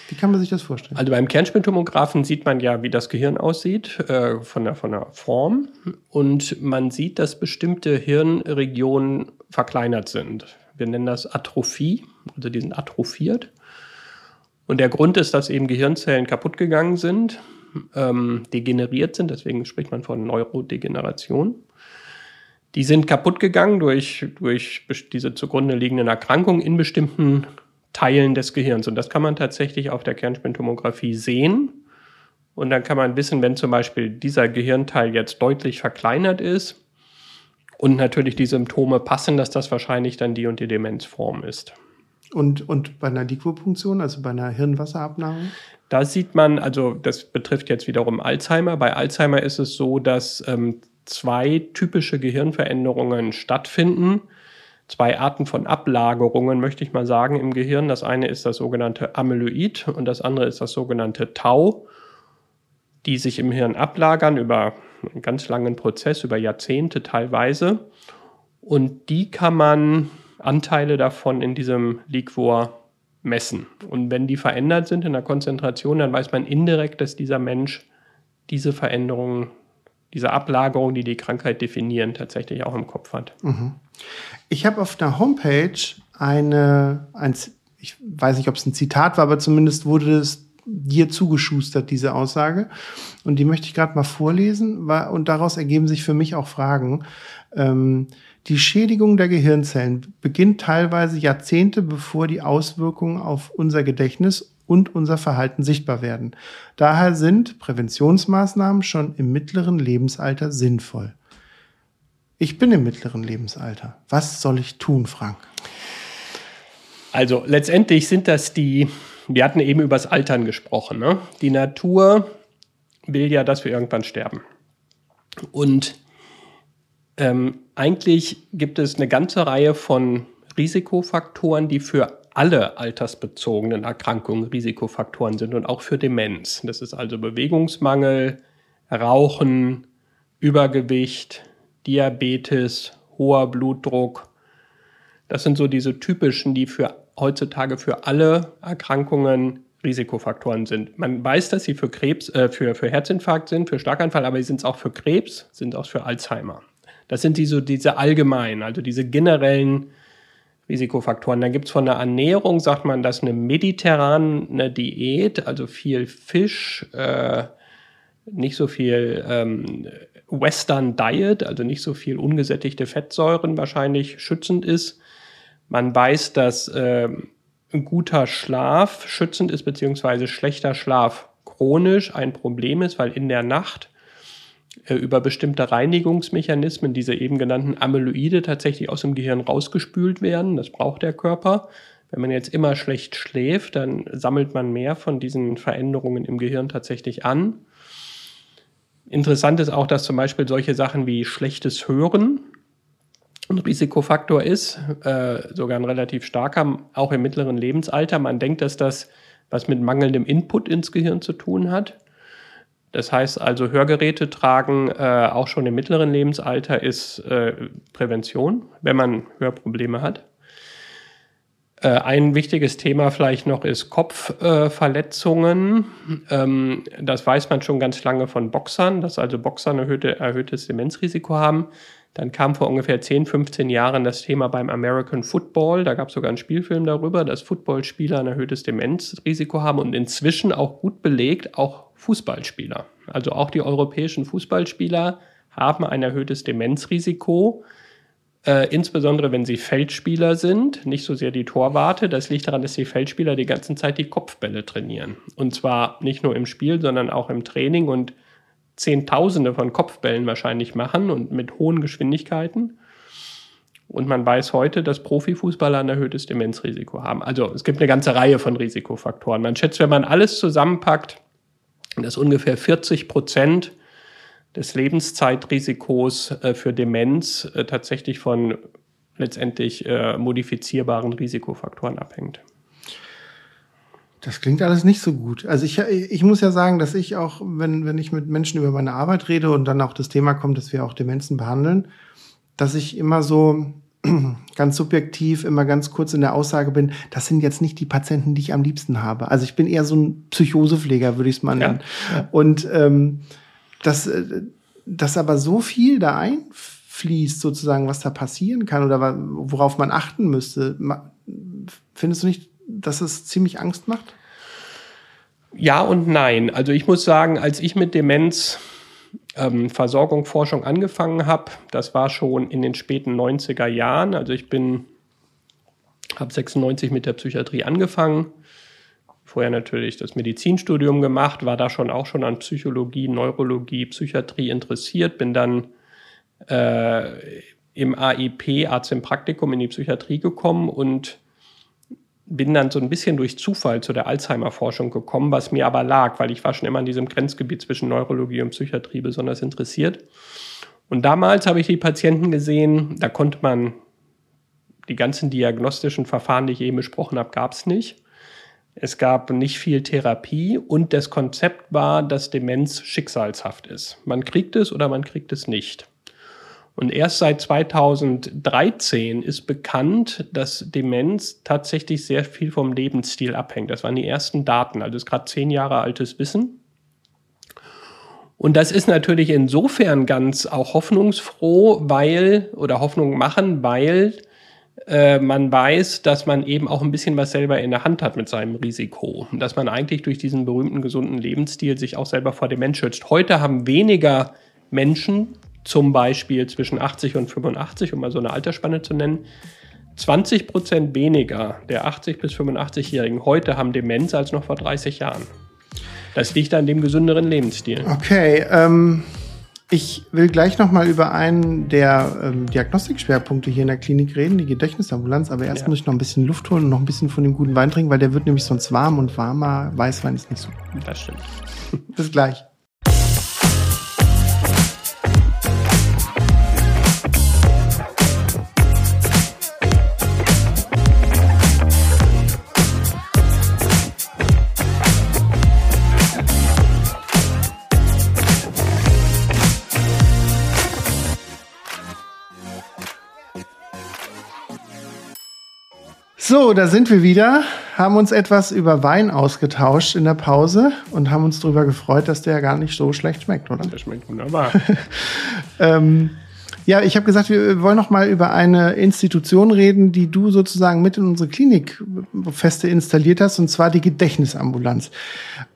Speaker 2: Wie kann man sich das vorstellen?
Speaker 3: Also beim Kernspintomographen sieht man ja, wie das Gehirn aussieht, äh, von, der, von der Form. Und man sieht, dass bestimmte Hirnregionen verkleinert sind. Wir nennen das Atrophie, also die sind atrophiert. Und der Grund ist, dass eben Gehirnzellen kaputt gegangen sind, ähm, degeneriert sind, deswegen spricht man von Neurodegeneration. Die sind kaputt gegangen durch, durch diese zugrunde liegenden Erkrankungen in bestimmten Teilen des Gehirns. Und das kann man tatsächlich auf der Kernspintomographie sehen. Und dann kann man wissen, wenn zum Beispiel dieser Gehirnteil jetzt deutlich verkleinert ist und natürlich die Symptome passen, dass das wahrscheinlich dann die und die Demenzform ist.
Speaker 2: Und, und bei einer Liquopunktion, also bei einer Hirnwasserabnahme?
Speaker 3: Da sieht man, also das betrifft jetzt wiederum Alzheimer. Bei Alzheimer ist es so, dass ähm, zwei typische Gehirnveränderungen stattfinden. Zwei Arten von Ablagerungen, möchte ich mal sagen, im Gehirn. Das eine ist das sogenannte Amyloid und das andere ist das sogenannte Tau, die sich im Hirn ablagern über einen ganz langen Prozess, über Jahrzehnte teilweise. Und die kann man Anteile davon in diesem Liquor messen. Und wenn die verändert sind in der Konzentration, dann weiß man indirekt, dass dieser Mensch diese Veränderungen diese Ablagerung, die die Krankheit definieren, tatsächlich auch im Kopf hat. Mhm.
Speaker 2: Ich habe auf der Homepage eine, ein, ich weiß nicht, ob es ein Zitat war, aber zumindest wurde es dir zugeschustert, diese Aussage. Und die möchte ich gerade mal vorlesen, und daraus ergeben sich für mich auch Fragen. Ähm, die Schädigung der Gehirnzellen beginnt teilweise Jahrzehnte bevor die Auswirkungen auf unser Gedächtnis und unser Verhalten sichtbar werden. Daher sind Präventionsmaßnahmen schon im mittleren Lebensalter sinnvoll. Ich bin im mittleren Lebensalter. Was soll ich tun, Frank?
Speaker 3: Also letztendlich sind das die, wir hatten eben über das Altern gesprochen. Ne? Die Natur will ja, dass wir irgendwann sterben. Und ähm, eigentlich gibt es eine ganze Reihe von Risikofaktoren, die für alle altersbezogenen Erkrankungen Risikofaktoren sind und auch für Demenz. Das ist also Bewegungsmangel, Rauchen, Übergewicht, Diabetes, hoher Blutdruck. Das sind so diese typischen, die für heutzutage für alle Erkrankungen Risikofaktoren sind. Man weiß, dass sie für Krebs, äh, für, für Herzinfarkt sind, für Schlaganfall, aber sie sind es auch für Krebs, sind auch für Alzheimer. Das sind die so diese allgemeinen, also diese generellen Risikofaktoren. Dann gibt es von der Ernährung, sagt man, dass eine mediterrane Diät, also viel Fisch, äh, nicht so viel ähm, Western Diet, also nicht so viel ungesättigte Fettsäuren wahrscheinlich schützend ist. Man weiß, dass äh, guter Schlaf schützend ist, beziehungsweise schlechter Schlaf chronisch ein Problem ist, weil in der Nacht über bestimmte Reinigungsmechanismen, diese eben genannten Amyloide, tatsächlich aus dem Gehirn rausgespült werden. Das braucht der Körper. Wenn man jetzt immer schlecht schläft, dann sammelt man mehr von diesen Veränderungen im Gehirn tatsächlich an. Interessant ist auch, dass zum Beispiel solche Sachen wie schlechtes Hören ein Risikofaktor ist, äh, sogar ein relativ starker, auch im mittleren Lebensalter. Man denkt, dass das was mit mangelndem Input ins Gehirn zu tun hat. Das heißt also, Hörgeräte tragen äh, auch schon im mittleren Lebensalter ist äh, Prävention, wenn man Hörprobleme hat. Äh, ein wichtiges Thema vielleicht noch ist Kopfverletzungen. Ähm, das weiß man schon ganz lange von Boxern, dass also Boxer ein erhöhte, erhöhtes Demenzrisiko haben. Dann kam vor ungefähr 10, 15 Jahren das Thema beim American Football. Da gab es sogar einen Spielfilm darüber, dass Footballspieler ein erhöhtes Demenzrisiko haben und inzwischen auch gut belegt, auch Fußballspieler. Also auch die europäischen Fußballspieler haben ein erhöhtes Demenzrisiko, äh, insbesondere wenn sie Feldspieler sind, nicht so sehr die Torwarte. Das liegt daran, dass die Feldspieler die ganze Zeit die Kopfbälle trainieren. Und zwar nicht nur im Spiel, sondern auch im Training und Zehntausende von Kopfbällen wahrscheinlich machen und mit hohen Geschwindigkeiten. Und man weiß heute, dass Profifußballer ein erhöhtes Demenzrisiko haben. Also es gibt eine ganze Reihe von Risikofaktoren. Man schätzt, wenn man alles zusammenpackt, dass ungefähr 40 Prozent des Lebenszeitrisikos äh, für Demenz äh, tatsächlich von letztendlich äh, modifizierbaren Risikofaktoren abhängt.
Speaker 2: Das klingt alles nicht so gut. Also ich, ich muss ja sagen, dass ich auch, wenn, wenn ich mit Menschen über meine Arbeit rede und dann auch das Thema kommt, dass wir auch Demenzen behandeln, dass ich immer so <clears throat> ganz subjektiv immer ganz kurz in der Aussage bin, das sind jetzt nicht die Patienten, die ich am liebsten habe. Also ich bin eher so ein Psychosepfleger, würde ich es mal nennen. Ja, ja. Und ähm, dass, äh, dass aber so viel da einfließt, sozusagen, was da passieren kann oder worauf man achten müsste, findest du nicht, dass es ziemlich Angst macht?
Speaker 3: Ja und nein. Also ich muss sagen, als ich mit Demenz ähm, Versorgung, Forschung angefangen habe, das war schon in den späten 90er Jahren. Also ich bin, habe 96 mit der Psychiatrie angefangen. Vorher natürlich das Medizinstudium gemacht, war da schon auch schon an Psychologie, Neurologie, Psychiatrie interessiert, bin dann äh, im AIP, Arzt im Praktikum, in die Psychiatrie gekommen und bin dann so ein bisschen durch Zufall zu der Alzheimer-Forschung gekommen, was mir aber lag, weil ich war schon immer in diesem Grenzgebiet zwischen Neurologie und Psychiatrie besonders interessiert. Und damals habe ich die Patienten gesehen, da konnte man die ganzen diagnostischen Verfahren, die ich eben besprochen habe, gab es nicht. Es gab nicht viel Therapie und das Konzept war, dass Demenz schicksalshaft ist. Man kriegt es oder man kriegt es nicht. Und erst seit 2013 ist bekannt, dass Demenz tatsächlich sehr viel vom Lebensstil abhängt. Das waren die ersten Daten, also ist gerade zehn Jahre altes Wissen. Und das ist natürlich insofern ganz auch hoffnungsfroh, weil, oder Hoffnung machen, weil äh, man weiß, dass man eben auch ein bisschen was selber in der Hand hat mit seinem Risiko. Und dass man eigentlich durch diesen berühmten gesunden Lebensstil sich auch selber vor Demenz schützt. Heute haben weniger Menschen zum Beispiel zwischen 80 und 85, um mal so eine Altersspanne zu nennen, 20 Prozent weniger der 80 bis 85-Jährigen heute haben Demenz als noch vor 30 Jahren. Das liegt an dem gesünderen Lebensstil.
Speaker 2: Okay, ähm, ich will gleich noch mal über einen der ähm, Diagnostikschwerpunkte hier in der Klinik reden, die Gedächtnisambulanz. Aber erst ja. muss ich noch ein bisschen Luft holen und noch ein bisschen von dem guten Wein trinken, weil der wird nämlich sonst warm und warmer Weißwein ist nicht so gut.
Speaker 3: Das stimmt.
Speaker 2: Bis gleich. So, da sind wir wieder, haben uns etwas über Wein ausgetauscht in der Pause und haben uns darüber gefreut, dass der gar nicht so schlecht schmeckt, oder?
Speaker 3: Der schmeckt wunderbar. <laughs>
Speaker 2: ähm, ja, ich habe gesagt, wir wollen noch mal über eine Institution reden, die du sozusagen mit in unsere Klinik feste installiert hast, und zwar die Gedächtnisambulanz.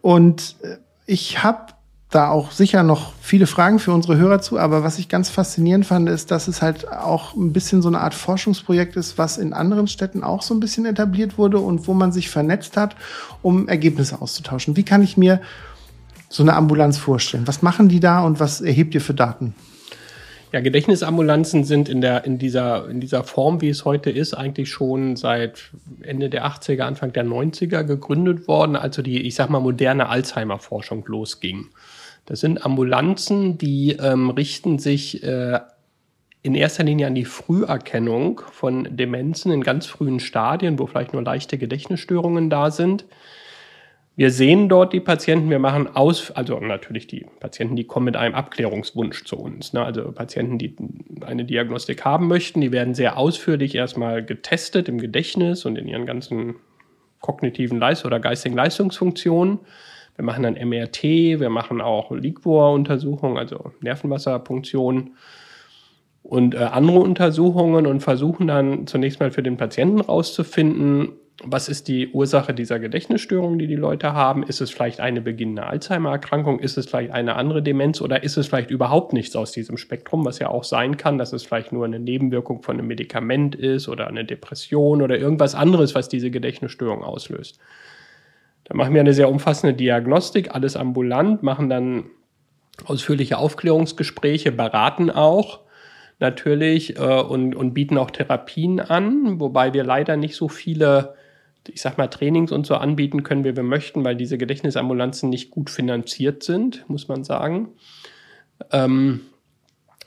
Speaker 2: Und äh, ich habe da auch sicher noch viele Fragen für unsere Hörer zu, aber was ich ganz faszinierend fand, ist, dass es halt auch ein bisschen so eine Art Forschungsprojekt ist, was in anderen Städten auch so ein bisschen etabliert wurde und wo man sich vernetzt hat, um Ergebnisse auszutauschen. Wie kann ich mir so eine Ambulanz vorstellen? Was machen die da und was erhebt ihr für Daten?
Speaker 3: Ja, Gedächtnisambulanzen sind in, der, in, dieser, in dieser Form, wie es heute ist, eigentlich schon seit Ende der 80er, Anfang der 90er gegründet worden, also die, ich sag mal, moderne Alzheimer-Forschung losging. Das sind Ambulanzen, die ähm, richten sich äh, in erster Linie an die Früherkennung von Demenzen in ganz frühen Stadien, wo vielleicht nur leichte Gedächtnisstörungen da sind. Wir sehen dort die Patienten, wir machen aus, also natürlich die Patienten, die kommen mit einem Abklärungswunsch zu uns. Ne? Also Patienten, die eine Diagnostik haben möchten, die werden sehr ausführlich erstmal getestet im Gedächtnis und in ihren ganzen kognitiven Leist oder geistigen Leistungsfunktionen. Wir machen dann MRT, wir machen auch Liquor-Untersuchungen, also Nervenwasserpunktionen und äh, andere Untersuchungen und versuchen dann zunächst mal für den Patienten rauszufinden, was ist die Ursache dieser Gedächtnisstörung, die die Leute haben? Ist es vielleicht eine beginnende Alzheimer-Erkrankung? Ist es vielleicht eine andere Demenz? Oder ist es vielleicht überhaupt nichts aus diesem Spektrum, was ja auch sein kann, dass es vielleicht nur eine Nebenwirkung von einem Medikament ist oder eine Depression oder irgendwas anderes, was diese Gedächtnisstörung auslöst? Da machen wir eine sehr umfassende Diagnostik, alles ambulant, machen dann ausführliche Aufklärungsgespräche, beraten auch natürlich äh, und, und bieten auch Therapien an, wobei wir leider nicht so viele ich sag mal, Trainings und so anbieten können, wie wir möchten, weil diese Gedächtnisambulanzen nicht gut finanziert sind, muss man sagen. Ähm,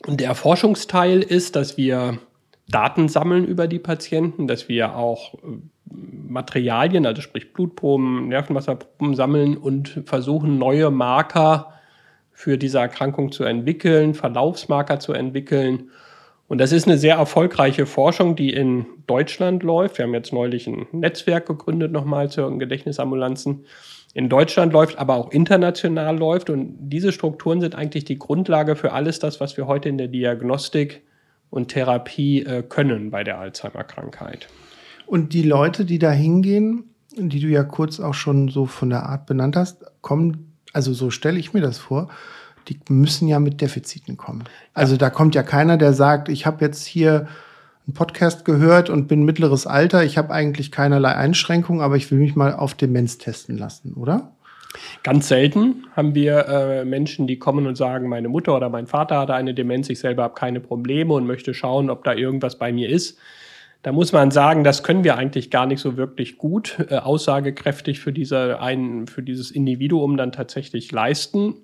Speaker 3: und der Forschungsteil ist, dass wir Daten sammeln über die Patienten, dass wir auch äh, Materialien, also sprich Blutproben, Nervenwasserproben sammeln und versuchen, neue Marker für diese Erkrankung zu entwickeln, Verlaufsmarker zu entwickeln und das ist eine sehr erfolgreiche Forschung, die in Deutschland läuft. Wir haben jetzt neulich ein Netzwerk gegründet nochmal zu Gedächtnisambulanzen. In Deutschland läuft, aber auch international läuft. Und diese Strukturen sind eigentlich die Grundlage für alles das, was wir heute in der Diagnostik und Therapie äh, können bei der Alzheimer-Krankheit.
Speaker 2: Und die Leute, die da hingehen, die du ja kurz auch schon so von der Art benannt hast, kommen, also so stelle ich mir das vor, die müssen ja mit Defiziten kommen. Also da kommt ja keiner, der sagt, ich habe jetzt hier einen Podcast gehört und bin mittleres Alter, ich habe eigentlich keinerlei Einschränkungen, aber ich will mich mal auf Demenz testen lassen, oder?
Speaker 3: Ganz selten haben wir äh, Menschen, die kommen und sagen, meine Mutter oder mein Vater hatte eine Demenz, ich selber habe keine Probleme und möchte schauen, ob da irgendwas bei mir ist. Da muss man sagen, das können wir eigentlich gar nicht so wirklich gut, äh, aussagekräftig für, diese ein, für dieses Individuum dann tatsächlich leisten.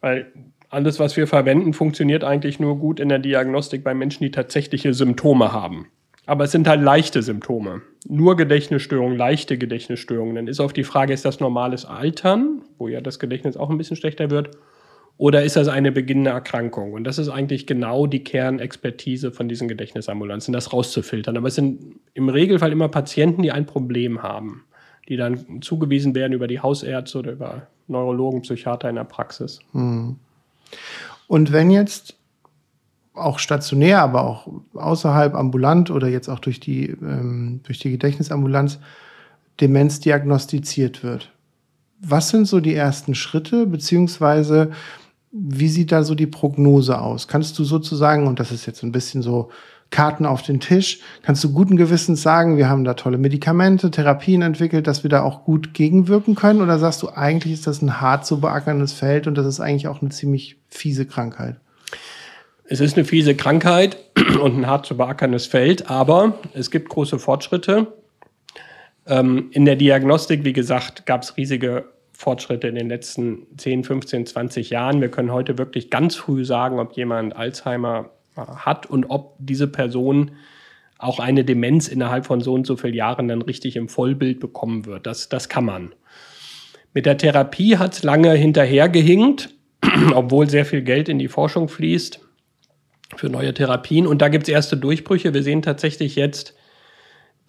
Speaker 3: Weil alles, was wir verwenden, funktioniert eigentlich nur gut in der Diagnostik bei Menschen, die tatsächliche Symptome haben. Aber es sind halt leichte Symptome. Nur Gedächtnisstörungen, leichte Gedächtnisstörungen. Dann ist auf die Frage, ist das normales Altern, wo ja das Gedächtnis auch ein bisschen schlechter wird, oder ist das eine beginnende Erkrankung? Und das ist eigentlich genau die Kernexpertise von diesen Gedächtnisambulanzen, das rauszufiltern. Aber es sind im Regelfall immer Patienten, die ein Problem haben, die dann zugewiesen werden über die Hausärzte oder über Neurologen, Psychiater in der Praxis. Hm.
Speaker 2: Und wenn jetzt auch stationär, aber auch außerhalb ambulant oder jetzt auch durch die, ähm, durch die Gedächtnisambulanz Demenz diagnostiziert wird. Was sind so die ersten Schritte, beziehungsweise wie sieht da so die Prognose aus? Kannst du sozusagen, und das ist jetzt ein bisschen so Karten auf den Tisch. Kannst du guten Gewissens sagen, wir haben da tolle Medikamente, Therapien entwickelt, dass wir da auch gut gegenwirken können? Oder sagst du, eigentlich ist das ein hart zu beackerndes Feld und das ist eigentlich auch eine ziemlich fiese Krankheit?
Speaker 3: Es ist eine fiese Krankheit <clears throat> und ein hart zu beackerndes Feld, aber es gibt große Fortschritte. Ähm, in der Diagnostik, wie gesagt, gab es riesige Fortschritte in den letzten 10, 15, 20 Jahren. Wir können heute wirklich ganz früh sagen, ob jemand Alzheimer hat und ob diese Person auch eine Demenz innerhalb von so und so vielen Jahren dann richtig im Vollbild bekommen wird. Das, das kann man. Mit der Therapie hat es lange hinterhergehinkt, <clears throat> obwohl sehr viel Geld in die Forschung fließt für neue Therapien. Und da gibt es erste Durchbrüche. Wir sehen tatsächlich jetzt,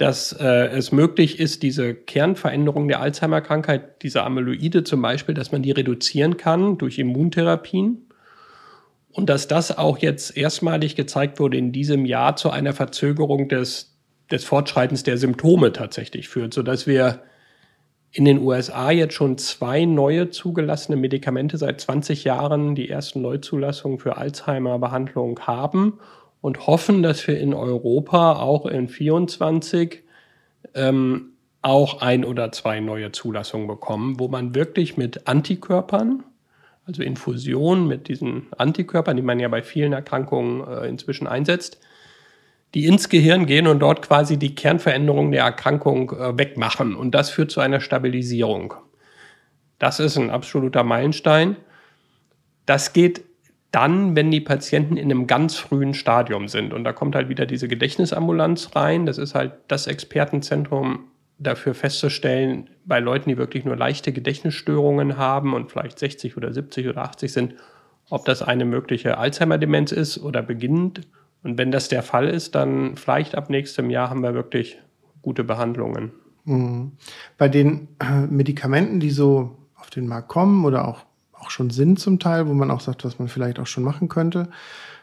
Speaker 3: dass äh, es möglich ist, diese Kernveränderung der Alzheimer-Krankheit, diese Amyloide zum Beispiel, dass man die reduzieren kann durch Immuntherapien. Und dass das auch jetzt erstmalig gezeigt wurde in diesem Jahr zu einer Verzögerung des, des Fortschreitens der Symptome tatsächlich führt, sodass wir in den USA jetzt schon zwei neue zugelassene Medikamente seit 20 Jahren die ersten Neuzulassungen für Alzheimer-Behandlung haben und hoffen, dass wir in Europa auch in 24 ähm, auch ein oder zwei neue Zulassungen bekommen, wo man wirklich mit Antikörpern also Infusion mit diesen Antikörpern, die man ja bei vielen Erkrankungen äh, inzwischen einsetzt, die ins Gehirn gehen und dort quasi die Kernveränderung der Erkrankung äh, wegmachen. Und das führt zu einer Stabilisierung. Das ist ein absoluter Meilenstein. Das geht dann, wenn die Patienten in einem ganz frühen Stadium sind. Und da kommt halt wieder diese Gedächtnisambulanz rein. Das ist halt das Expertenzentrum dafür festzustellen, bei Leuten, die wirklich nur leichte Gedächtnisstörungen haben und vielleicht 60 oder 70 oder 80 sind, ob das eine mögliche Alzheimer-Demenz ist oder beginnend. Und wenn das der Fall ist, dann vielleicht ab nächstem Jahr haben wir wirklich gute Behandlungen.
Speaker 2: Mhm. Bei den äh, Medikamenten, die so auf den Markt kommen oder auch, auch schon sind zum Teil, wo man auch sagt, was man vielleicht auch schon machen könnte,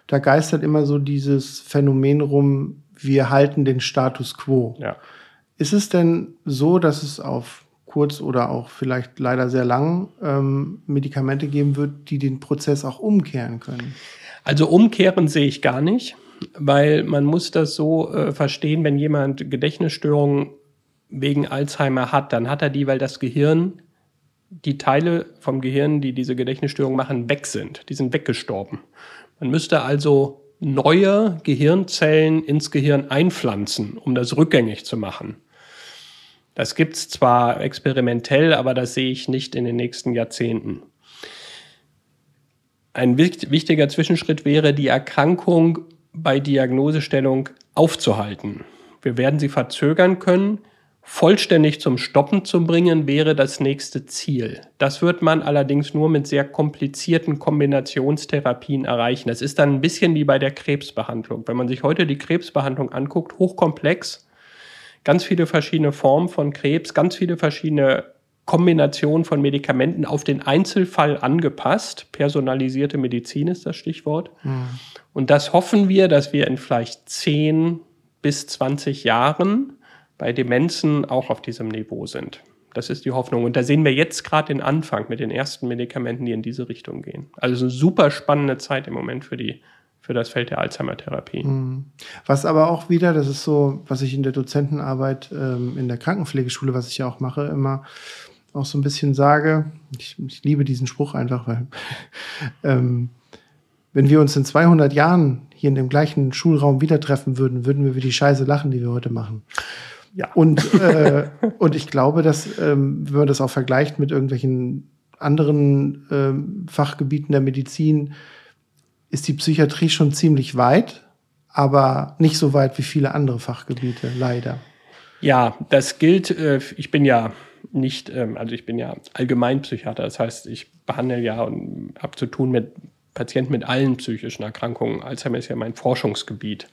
Speaker 2: da geistert immer so dieses Phänomen rum, wir halten den Status quo.
Speaker 3: Ja.
Speaker 2: Ist es denn so, dass es auf kurz oder auch vielleicht leider sehr lang ähm, Medikamente geben wird, die den Prozess auch umkehren können?
Speaker 3: Also umkehren sehe ich gar nicht, weil man muss das so äh, verstehen, wenn jemand Gedächtnisstörungen wegen Alzheimer hat, dann hat er die, weil das Gehirn, die Teile vom Gehirn, die diese Gedächtnisstörung machen, weg sind. Die sind weggestorben. Man müsste also neue Gehirnzellen ins Gehirn einpflanzen, um das rückgängig zu machen. Das gibt es zwar experimentell, aber das sehe ich nicht in den nächsten Jahrzehnten. Ein wichtiger Zwischenschritt wäre, die Erkrankung bei Diagnosestellung aufzuhalten. Wir werden sie verzögern können. Vollständig zum Stoppen zu bringen, wäre das nächste Ziel. Das wird man allerdings nur mit sehr komplizierten Kombinationstherapien erreichen. Das ist dann ein bisschen wie bei der Krebsbehandlung. Wenn man sich heute die Krebsbehandlung anguckt, hochkomplex, ganz viele verschiedene Formen von Krebs, ganz viele verschiedene Kombinationen von Medikamenten auf den Einzelfall angepasst. Personalisierte Medizin ist das Stichwort. Mhm. Und das hoffen wir, dass wir in vielleicht 10 bis 20 Jahren bei Demenzen auch auf diesem Niveau sind. Das ist die Hoffnung. Und da sehen wir jetzt gerade den Anfang mit den ersten Medikamenten, die in diese Richtung gehen. Also eine super spannende Zeit im Moment für die für das Feld der Alzheimer-Therapie. Mhm.
Speaker 2: Was aber auch wieder, das ist so, was ich in der Dozentenarbeit ähm, in der Krankenpflegeschule, was ich ja auch mache, immer auch so ein bisschen sage, ich, ich liebe diesen Spruch einfach, weil <laughs> ähm, wenn wir uns in 200 Jahren hier in dem gleichen Schulraum wieder treffen würden, würden wir über die Scheiße lachen, die wir heute machen. Ja. Und, äh, und ich glaube, dass, ähm, wenn man das auch vergleicht mit irgendwelchen anderen ähm, Fachgebieten der Medizin, ist die Psychiatrie schon ziemlich weit, aber nicht so weit wie viele andere Fachgebiete, leider.
Speaker 3: Ja, das gilt. Äh, ich bin ja nicht, ähm, also ich bin ja Allgemeinpsychiater, das heißt, ich behandle ja und habe zu tun mit Patienten mit allen psychischen Erkrankungen. Alzheimer ist ja mein Forschungsgebiet.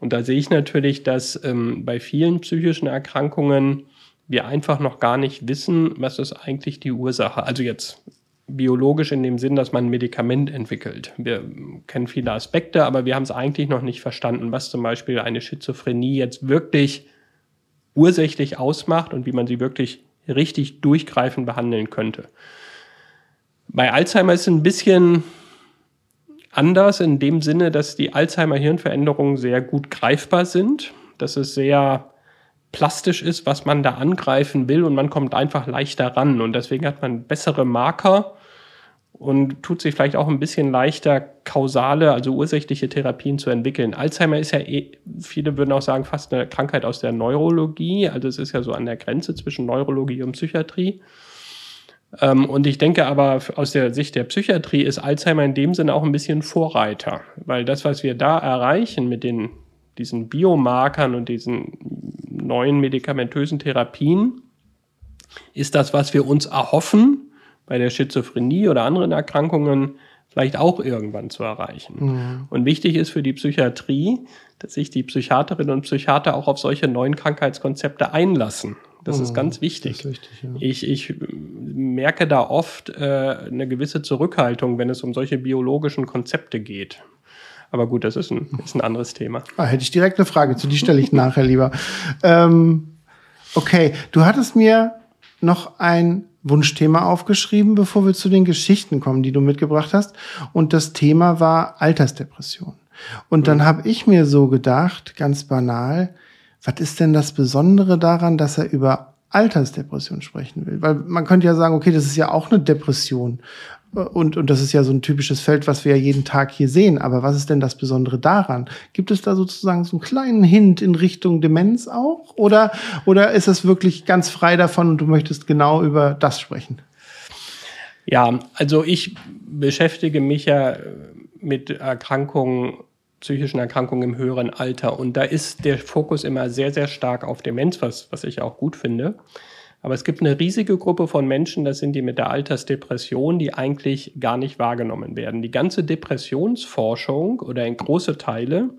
Speaker 3: Und da sehe ich natürlich, dass ähm, bei vielen psychischen Erkrankungen wir einfach noch gar nicht wissen, was ist eigentlich die Ursache. Also jetzt biologisch in dem Sinn, dass man ein Medikament entwickelt. Wir kennen viele Aspekte, aber wir haben es eigentlich noch nicht verstanden, was zum Beispiel eine Schizophrenie jetzt wirklich ursächlich ausmacht und wie man sie wirklich richtig durchgreifend behandeln könnte. Bei Alzheimer ist es ein bisschen anders in dem Sinne, dass die Alzheimer-Hirnveränderungen sehr gut greifbar sind, dass es sehr plastisch ist, was man da angreifen will und man kommt einfach leichter ran und deswegen hat man bessere Marker und tut sich vielleicht auch ein bisschen leichter, kausale, also ursächliche Therapien zu entwickeln. Alzheimer ist ja, eh, viele würden auch sagen, fast eine Krankheit aus der Neurologie. Also es ist ja so an der Grenze zwischen Neurologie und Psychiatrie. Ähm, und ich denke aber, aus der Sicht der Psychiatrie ist Alzheimer in dem Sinne auch ein bisschen Vorreiter, weil das, was wir da erreichen mit den, diesen Biomarkern und diesen neuen medikamentösen Therapien, ist das, was wir uns erhoffen, bei der Schizophrenie oder anderen Erkrankungen vielleicht auch irgendwann zu erreichen. Mhm. Und wichtig ist für die Psychiatrie, dass sich die Psychiaterinnen und Psychiater auch auf solche neuen Krankheitskonzepte einlassen. Das mhm. ist ganz wichtig. Ist wichtig ja. ich, ich merke da oft äh, eine gewisse Zurückhaltung, wenn es um solche biologischen Konzepte geht. Aber gut, das ist ein, ist ein anderes Thema.
Speaker 2: Ah, hätte ich direkt eine Frage zu, die stelle ich nachher lieber. Ähm, okay, du hattest mir noch ein Wunschthema aufgeschrieben, bevor wir zu den Geschichten kommen, die du mitgebracht hast. Und das Thema war Altersdepression. Und dann mhm. habe ich mir so gedacht, ganz banal, was ist denn das Besondere daran, dass er über Altersdepression sprechen will? Weil man könnte ja sagen, okay, das ist ja auch eine Depression. Und, und das ist ja so ein typisches Feld, was wir ja jeden Tag hier sehen. Aber was ist denn das Besondere daran? Gibt es da sozusagen so einen kleinen Hint in Richtung Demenz auch? Oder, oder ist es wirklich ganz frei davon und du möchtest genau über das sprechen?
Speaker 3: Ja, also ich beschäftige mich ja mit Erkrankungen, psychischen Erkrankungen im höheren Alter. Und da ist der Fokus immer sehr, sehr stark auf Demenz, was, was ich auch gut finde. Aber es gibt eine riesige Gruppe von Menschen, das sind die mit der Altersdepression, die eigentlich gar nicht wahrgenommen werden. Die ganze Depressionsforschung oder in große Teile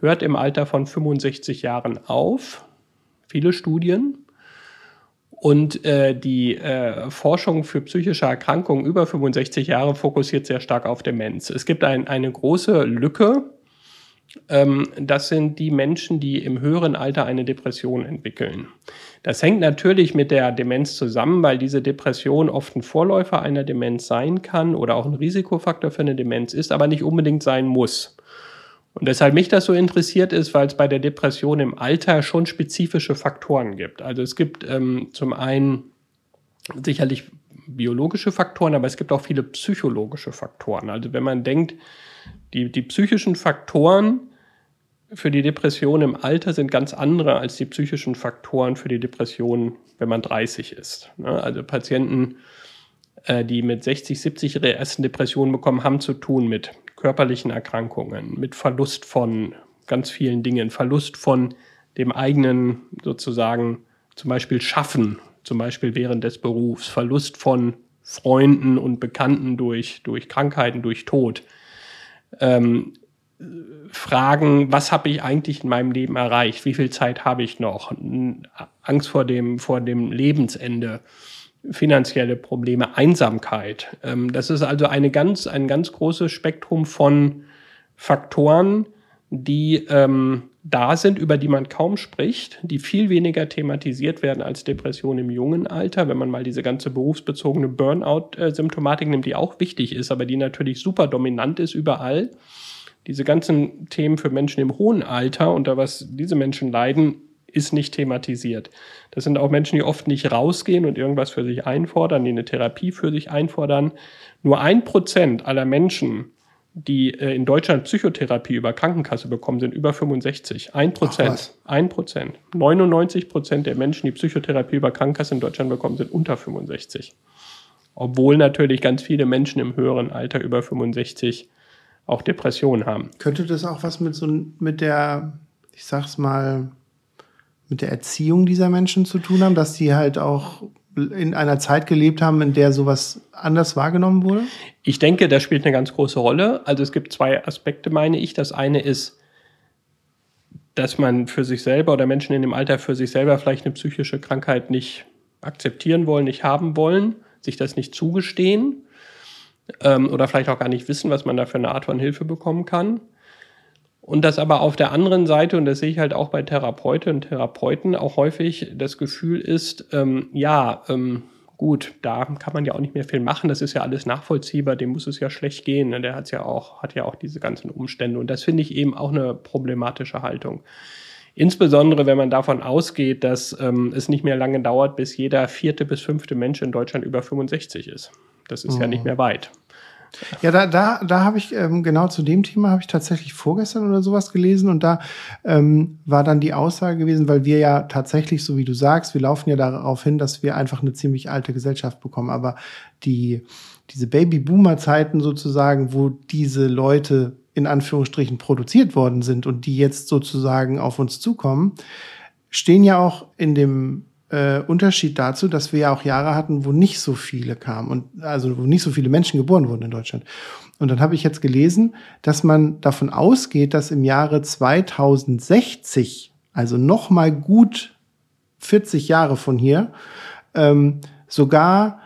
Speaker 3: hört im Alter von 65 Jahren auf. Viele Studien. Und äh, die äh, Forschung für psychische Erkrankungen über 65 Jahre fokussiert sehr stark auf Demenz. Es gibt ein, eine große Lücke. Ähm, das sind die Menschen, die im höheren Alter eine Depression entwickeln. Das hängt natürlich mit der Demenz zusammen, weil diese Depression oft ein Vorläufer einer Demenz sein kann oder auch ein Risikofaktor für eine Demenz ist, aber nicht unbedingt sein muss. Und weshalb mich das so interessiert ist, weil es bei der Depression im Alter schon spezifische Faktoren gibt. Also es gibt ähm, zum einen sicherlich biologische Faktoren, aber es gibt auch viele psychologische Faktoren. Also wenn man denkt, die, die psychischen Faktoren für die Depression im Alter sind ganz andere als die psychischen Faktoren für die Depression, wenn man 30 ist. Ne? Also Patienten, äh, die mit 60, 70 ihre ersten Depressionen bekommen, haben zu tun mit körperlichen Erkrankungen, mit Verlust von ganz vielen Dingen, Verlust von dem eigenen sozusagen zum Beispiel Schaffen, zum Beispiel während des Berufs, Verlust von Freunden und Bekannten durch, durch Krankheiten, durch Tod. Ähm, Fragen, was habe ich eigentlich in meinem Leben erreicht? Wie viel Zeit habe ich noch? Angst vor dem, vor dem Lebensende finanzielle Probleme, Einsamkeit. Ähm, das ist also eine ganz, ein ganz großes Spektrum von Faktoren, die ähm, da sind, über die man kaum spricht, die viel weniger thematisiert werden als Depression im jungen Alter, wenn man mal diese ganze berufsbezogene Burnout-Symptomatik nimmt, die auch wichtig ist, aber die natürlich super dominant ist überall. Diese ganzen Themen für Menschen im hohen Alter, unter was diese Menschen leiden, ist nicht thematisiert. Das sind auch Menschen, die oft nicht rausgehen und irgendwas für sich einfordern, die eine Therapie für sich einfordern. Nur ein Prozent aller Menschen, die äh, in Deutschland Psychotherapie über Krankenkasse bekommen, sind über 65. Ein Prozent. Ein Prozent. 99 Prozent der Menschen, die Psychotherapie über Krankenkasse in Deutschland bekommen, sind unter 65. Obwohl natürlich ganz viele Menschen im höheren Alter über 65 auch Depressionen haben.
Speaker 2: Könnte das auch was mit so mit der, ich sag's mal, mit der Erziehung dieser Menschen zu tun haben, dass sie halt auch in einer Zeit gelebt haben, in der sowas anders wahrgenommen wurde?
Speaker 3: Ich denke, das spielt eine ganz große Rolle. Also es gibt zwei Aspekte, meine ich. Das eine ist, dass man für sich selber oder Menschen in dem Alter für sich selber vielleicht eine psychische Krankheit nicht akzeptieren wollen, nicht haben wollen, sich das nicht zugestehen ähm, oder vielleicht auch gar nicht wissen, was man da für eine Art von Hilfe bekommen kann. Und dass aber auf der anderen Seite, und das sehe ich halt auch bei Therapeutinnen und Therapeuten, auch häufig das Gefühl ist, ähm, ja, ähm, gut, da kann man ja auch nicht mehr viel machen, das ist ja alles nachvollziehbar, dem muss es ja schlecht gehen. Ne? Der hat's ja auch, hat ja auch diese ganzen Umstände. Und das finde ich eben auch eine problematische Haltung. Insbesondere, wenn man davon ausgeht, dass ähm, es nicht mehr lange dauert, bis jeder vierte bis fünfte Mensch in Deutschland über 65 ist. Das ist mhm. ja nicht mehr weit.
Speaker 2: Ja, da, da, da habe ich ähm, genau zu dem Thema habe ich tatsächlich vorgestern oder sowas gelesen und da ähm, war dann die Aussage gewesen, weil wir ja tatsächlich, so wie du sagst, wir laufen ja darauf hin, dass wir einfach eine ziemlich alte Gesellschaft bekommen. Aber die, diese Baby-Boomer-Zeiten sozusagen, wo diese Leute in Anführungsstrichen produziert worden sind und die jetzt sozusagen auf uns zukommen, stehen ja auch in dem äh, Unterschied dazu, dass wir ja auch Jahre hatten, wo nicht so viele kamen und also wo nicht so viele Menschen geboren wurden in Deutschland. Und dann habe ich jetzt gelesen, dass man davon ausgeht, dass im Jahre 2060, also noch mal gut 40 Jahre von hier, ähm, sogar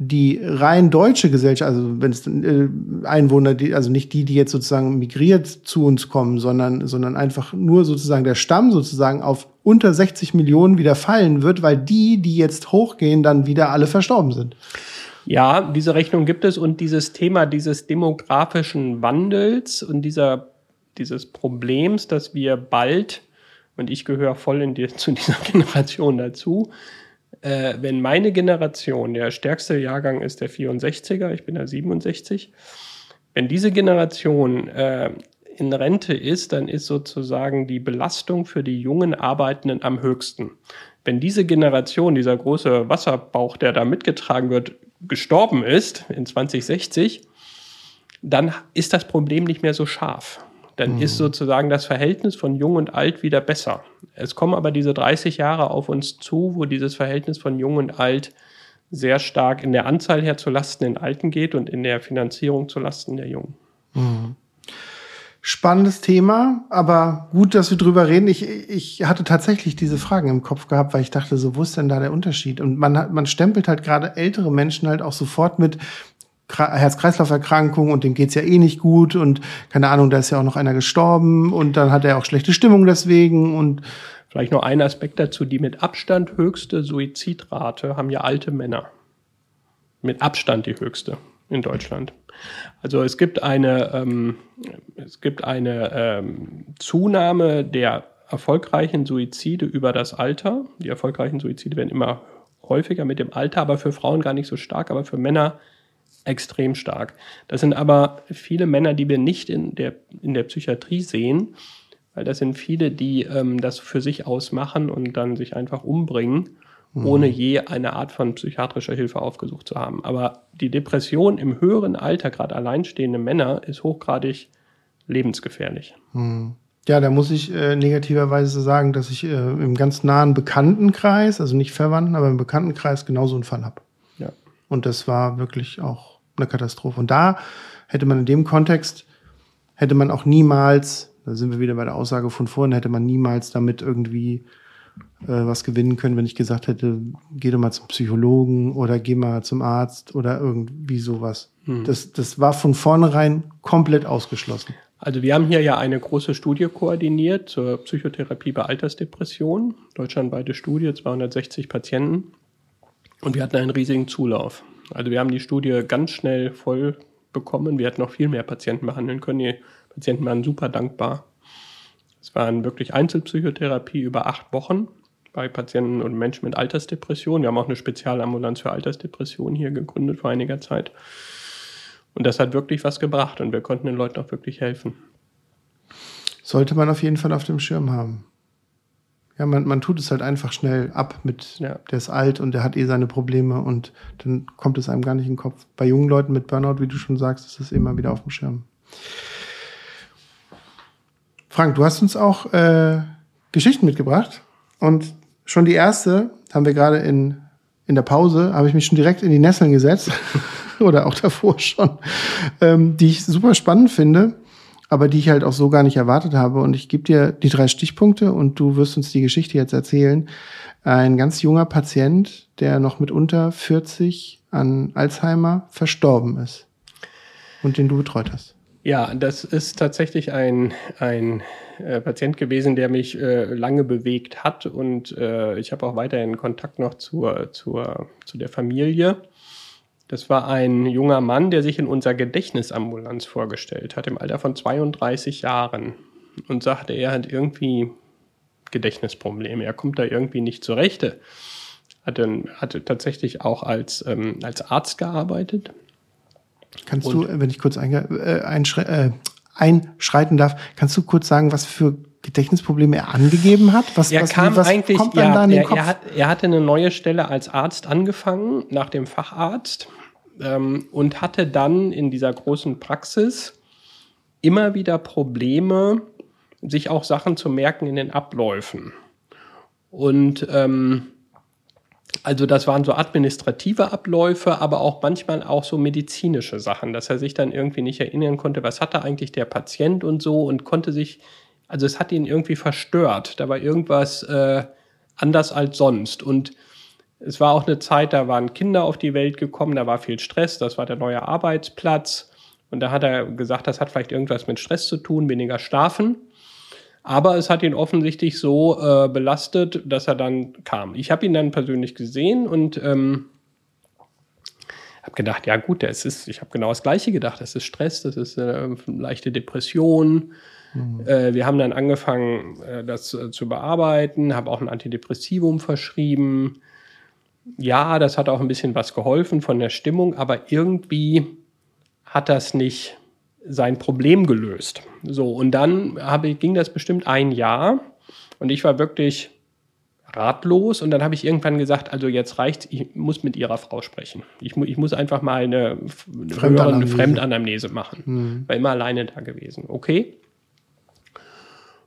Speaker 2: die rein deutsche Gesellschaft, also wenn es äh, Einwohner, die, also nicht die, die jetzt sozusagen migriert zu uns kommen, sondern, sondern einfach nur sozusagen der Stamm sozusagen auf unter 60 Millionen wieder fallen wird, weil die, die jetzt hochgehen, dann wieder alle verstorben sind.
Speaker 3: Ja, diese Rechnung gibt es und dieses Thema dieses demografischen Wandels und dieser, dieses Problems, dass wir bald, und ich gehöre voll in die, <laughs> zu dieser Generation dazu, äh, wenn meine Generation, der stärkste Jahrgang ist der 64er, ich bin der 67, wenn diese Generation äh, in Rente ist, dann ist sozusagen die Belastung für die jungen Arbeitenden am höchsten. Wenn diese Generation, dieser große Wasserbauch, der da mitgetragen wird, gestorben ist in 2060, dann ist das Problem nicht mehr so scharf. Dann mhm. ist sozusagen das Verhältnis von Jung und Alt wieder besser. Es kommen aber diese 30 Jahre auf uns zu, wo dieses Verhältnis von Jung und Alt sehr stark in der Anzahl her zu Lasten den Alten geht und in der Finanzierung zu Lasten der Jungen. Mhm.
Speaker 2: Spannendes Thema, aber gut, dass wir drüber reden. Ich, ich hatte tatsächlich diese Fragen im Kopf gehabt, weil ich dachte, so, wo ist denn da der Unterschied? Und man, hat, man stempelt halt gerade ältere Menschen halt auch sofort mit Herz-Kreislauf-Erkrankung und dem geht's ja eh nicht gut und keine Ahnung, da ist ja auch noch einer gestorben und dann hat er auch schlechte Stimmung deswegen und
Speaker 3: Vielleicht noch ein Aspekt dazu, die mit Abstand höchste Suizidrate haben ja alte Männer. Mit Abstand die höchste in Deutschland. Also es gibt eine, ähm, es gibt eine ähm, Zunahme der erfolgreichen Suizide über das Alter. Die erfolgreichen Suizide werden immer häufiger mit dem Alter, aber für Frauen gar nicht so stark, aber für Männer extrem stark. Das sind aber viele Männer, die wir nicht in der, in der Psychiatrie sehen, weil das sind viele, die ähm, das für sich ausmachen und dann sich einfach umbringen, mhm. ohne je eine Art von psychiatrischer Hilfe aufgesucht zu haben. Aber die Depression im höheren Alter, gerade alleinstehende Männer, ist hochgradig lebensgefährlich.
Speaker 2: Mhm. Ja, da muss ich äh, negativerweise sagen, dass ich äh, im ganz nahen Bekanntenkreis, also nicht Verwandten, aber im Bekanntenkreis genauso einen Fall habe. Ja. Und das war wirklich auch eine Katastrophe. Und da hätte man in dem Kontext, hätte man auch niemals da sind wir wieder bei der Aussage von vorhin, hätte man niemals damit irgendwie äh, was gewinnen können, wenn ich gesagt hätte, geh doch mal zum Psychologen oder geh mal zum Arzt oder irgendwie sowas. Hm. Das, das war von vornherein komplett ausgeschlossen.
Speaker 3: Also wir haben hier ja eine große Studie koordiniert zur Psychotherapie bei Altersdepression. Deutschlandweite Studie, 260 Patienten. Und wir hatten einen riesigen Zulauf. Also wir haben die Studie ganz schnell voll bekommen. Wir hätten noch viel mehr Patienten behandeln können. Die Patienten waren super dankbar. Es waren wirklich Einzelpsychotherapie über acht Wochen bei Patienten und Menschen mit Altersdepression. Wir haben auch eine Spezialambulanz für Altersdepression hier gegründet vor einiger Zeit. Und das hat wirklich was gebracht und wir konnten den Leuten auch wirklich helfen.
Speaker 2: Sollte man auf jeden Fall auf dem Schirm haben. Ja, man, man tut es halt einfach schnell ab mit, ja. der ist alt und der hat eh seine Probleme und dann kommt es einem gar nicht in den Kopf. Bei jungen Leuten mit Burnout, wie du schon sagst, ist es immer wieder auf dem Schirm. Frank, du hast uns auch äh, Geschichten mitgebracht und schon die erste haben wir gerade in, in der Pause, habe ich mich schon direkt in die Nesseln gesetzt <laughs> oder auch davor schon, ähm, die ich super spannend finde, aber die ich halt auch so gar nicht erwartet habe. Und ich gebe dir die drei Stichpunkte und du wirst uns die Geschichte jetzt erzählen. Ein ganz junger Patient, der noch mit unter 40 an Alzheimer verstorben ist und den du betreut hast.
Speaker 3: Ja, das ist tatsächlich ein, ein äh, Patient gewesen, der mich äh, lange bewegt hat und äh, ich habe auch weiterhin Kontakt noch zur, zur, zu der Familie. Das war ein junger Mann, der sich in unserer Gedächtnisambulanz vorgestellt hat, im Alter von 32 Jahren und sagte, er hat irgendwie Gedächtnisprobleme, er kommt da irgendwie nicht zurecht. Hatte, hatte tatsächlich auch als, ähm, als Arzt gearbeitet,
Speaker 2: Kannst und du, wenn ich kurz äh, äh, einschreiten darf, kannst du kurz sagen, was für Gedächtnisprobleme er angegeben hat? Was,
Speaker 3: er
Speaker 2: was,
Speaker 3: kam was eigentlich, kommt ja, da in den er, Kopf? Er, hat, er hatte eine neue Stelle als Arzt angefangen, nach dem Facharzt, ähm, und hatte dann in dieser großen Praxis immer wieder Probleme, sich auch Sachen zu merken in den Abläufen. Und ähm, also das waren so administrative Abläufe, aber auch manchmal auch so medizinische Sachen, dass er sich dann irgendwie nicht erinnern konnte, was hatte eigentlich der Patient und so und konnte sich, also es hat ihn irgendwie verstört. Da war irgendwas äh, anders als sonst. Und es war auch eine Zeit, da waren Kinder auf die Welt gekommen, da war viel Stress, das war der neue Arbeitsplatz. Und da hat er gesagt, das hat vielleicht irgendwas mit Stress zu tun, weniger schlafen. Aber es hat ihn offensichtlich so äh, belastet, dass er dann kam. Ich habe ihn dann persönlich gesehen und ähm, habe gedacht, ja gut, das ist, ich habe genau das Gleiche gedacht. Das ist Stress, das ist äh, leichte Depression. Mhm. Äh, wir haben dann angefangen, äh, das äh, zu bearbeiten, habe auch ein Antidepressivum verschrieben. Ja, das hat auch ein bisschen was geholfen von der Stimmung, aber irgendwie hat das nicht sein Problem gelöst. So, und dann habe, ging das bestimmt ein Jahr und ich war wirklich ratlos und dann habe ich irgendwann gesagt, also jetzt reicht's, ich muss mit ihrer Frau sprechen. Ich, mu ich muss einfach mal eine, eine Fremdanamnese, Fremdanamnese machen. Mhm. War immer alleine da gewesen. Okay.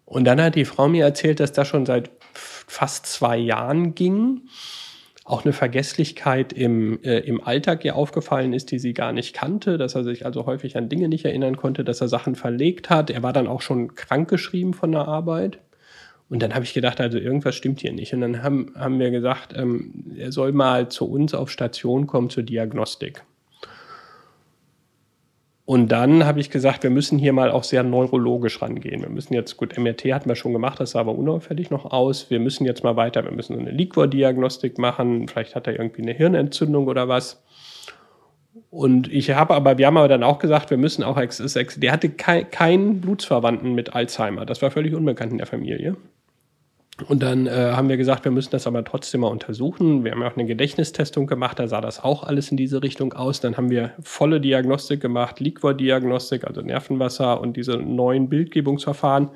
Speaker 3: Und dann hat die Frau mir erzählt, dass das schon seit fast zwei Jahren ging. Auch eine Vergesslichkeit im, äh, im Alltag ihr aufgefallen ist, die sie gar nicht kannte, dass er sich also häufig an Dinge nicht erinnern konnte, dass er Sachen verlegt hat. Er war dann auch schon krankgeschrieben von der Arbeit. Und dann habe ich gedacht, also irgendwas stimmt hier nicht. Und dann haben, haben wir gesagt, ähm, er soll mal zu uns auf Station kommen zur Diagnostik. Und dann habe ich gesagt, wir müssen hier mal auch sehr neurologisch rangehen. Wir müssen jetzt, gut, MRT hatten wir schon gemacht, das sah aber unauffällig noch aus. Wir müssen jetzt mal weiter, wir müssen eine Liquor-Diagnostik machen. Vielleicht hat er irgendwie eine Hirnentzündung oder was. Und ich habe aber, wir haben aber dann auch gesagt, wir müssen auch, der hatte keinen Blutsverwandten mit Alzheimer. Das war völlig unbekannt in der Familie. Und dann äh, haben wir gesagt, wir müssen das aber trotzdem mal untersuchen. Wir haben auch eine Gedächtnistestung gemacht, da sah das auch alles in diese Richtung aus. Dann haben wir volle Diagnostik gemacht, Liquor-Diagnostik, also Nervenwasser und diese neuen Bildgebungsverfahren.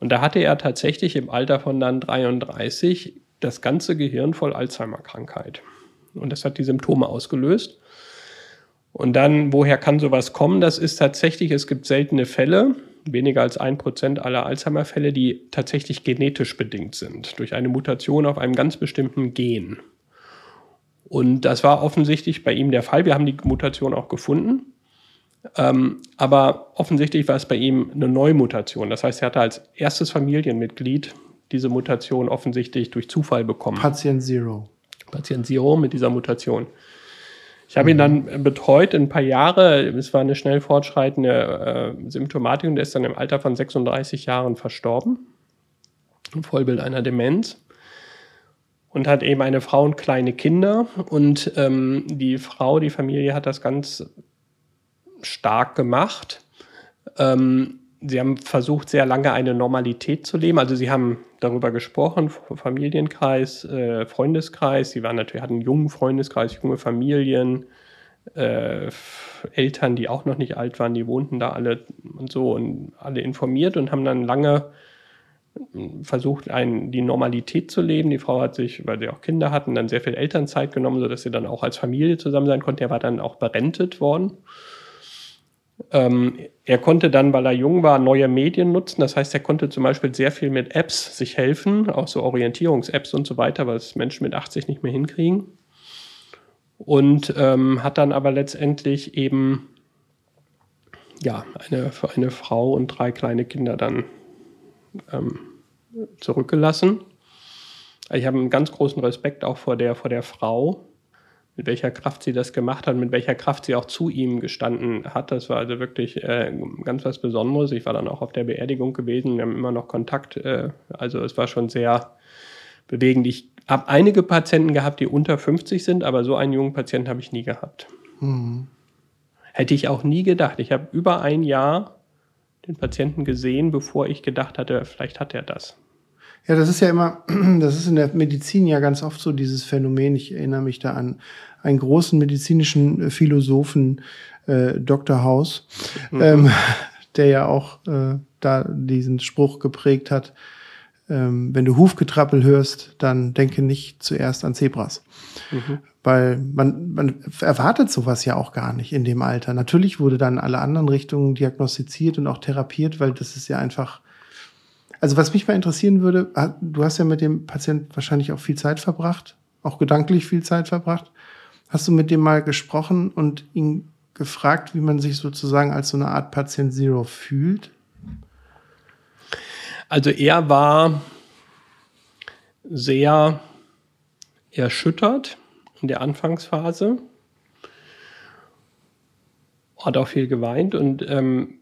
Speaker 3: Und da hatte er tatsächlich im Alter von dann 33 das ganze Gehirn voll Alzheimer-Krankheit. Und das hat die Symptome ausgelöst. Und dann, woher kann sowas kommen? Das ist tatsächlich, es gibt seltene Fälle weniger als ein Prozent aller Alzheimer-Fälle, die tatsächlich genetisch bedingt sind, durch eine Mutation auf einem ganz bestimmten Gen. Und das war offensichtlich bei ihm der Fall. Wir haben die Mutation auch gefunden. Ähm, aber offensichtlich war es bei ihm eine Neumutation. Das heißt, er hatte als erstes Familienmitglied diese Mutation offensichtlich durch Zufall bekommen.
Speaker 2: Patient Zero.
Speaker 3: Patient Zero mit dieser Mutation. Ich habe ihn dann betreut ein paar Jahre. Es war eine schnell fortschreitende äh, Symptomatik und er ist dann im Alter von 36 Jahren verstorben. Ein Vollbild einer Demenz. Und hat eben eine Frau und kleine Kinder. Und ähm, die Frau, die Familie hat das ganz stark gemacht. Ähm, sie haben versucht, sehr lange eine Normalität zu leben. Also sie haben darüber gesprochen, Familienkreis, äh, Freundeskreis. Sie waren natürlich, hatten einen jungen Freundeskreis, junge Familien, äh, Eltern, die auch noch nicht alt waren, die wohnten da alle und so und alle informiert und haben dann lange versucht, ein, die Normalität zu leben. Die Frau hat sich, weil sie auch Kinder hatten, dann sehr viel Elternzeit genommen, sodass sie dann auch als Familie zusammen sein konnte. Er war dann auch berentet worden. Ähm, er konnte dann, weil er jung war, neue Medien nutzen. Das heißt, er konnte zum Beispiel sehr viel mit Apps sich helfen, auch so Orientierungs-Apps und so weiter, was Menschen mit 80 nicht mehr hinkriegen. Und ähm, hat dann aber letztendlich eben ja, eine, eine Frau und drei kleine Kinder dann ähm, zurückgelassen. Ich habe einen ganz großen Respekt auch vor der, vor der Frau, mit welcher Kraft sie das gemacht hat, mit welcher Kraft sie auch zu ihm gestanden hat. Das war also wirklich äh, ganz was Besonderes. Ich war dann auch auf der Beerdigung gewesen, wir haben immer noch Kontakt. Äh, also es war schon sehr bewegend. Ich habe einige Patienten gehabt, die unter 50 sind, aber so einen jungen Patienten habe ich nie gehabt. Mhm. Hätte ich auch nie gedacht. Ich habe über ein Jahr den Patienten gesehen, bevor ich gedacht hatte, vielleicht hat er das.
Speaker 2: Ja, das ist ja immer, <clears throat> das ist in der Medizin ja ganz oft so dieses Phänomen. Ich erinnere mich da an einen großen medizinischen äh, Philosophen, äh, Dr. House, mhm. ähm, <laughs> der ja auch äh, da diesen Spruch geprägt hat. Ähm, wenn du Hufgetrappel hörst, dann denke nicht zuerst an Zebras. Mhm. Weil man, man erwartet sowas ja auch gar nicht in dem Alter. Natürlich wurde dann alle anderen Richtungen diagnostiziert und auch therapiert, weil das ist ja einfach also was mich mal interessieren würde, du hast ja mit dem Patienten wahrscheinlich auch viel Zeit verbracht, auch gedanklich viel Zeit verbracht. Hast du mit dem mal gesprochen und ihn gefragt, wie man sich sozusagen als so eine Art Patient Zero fühlt?
Speaker 3: Also er war sehr erschüttert in der Anfangsphase, hat auch viel geweint und ähm,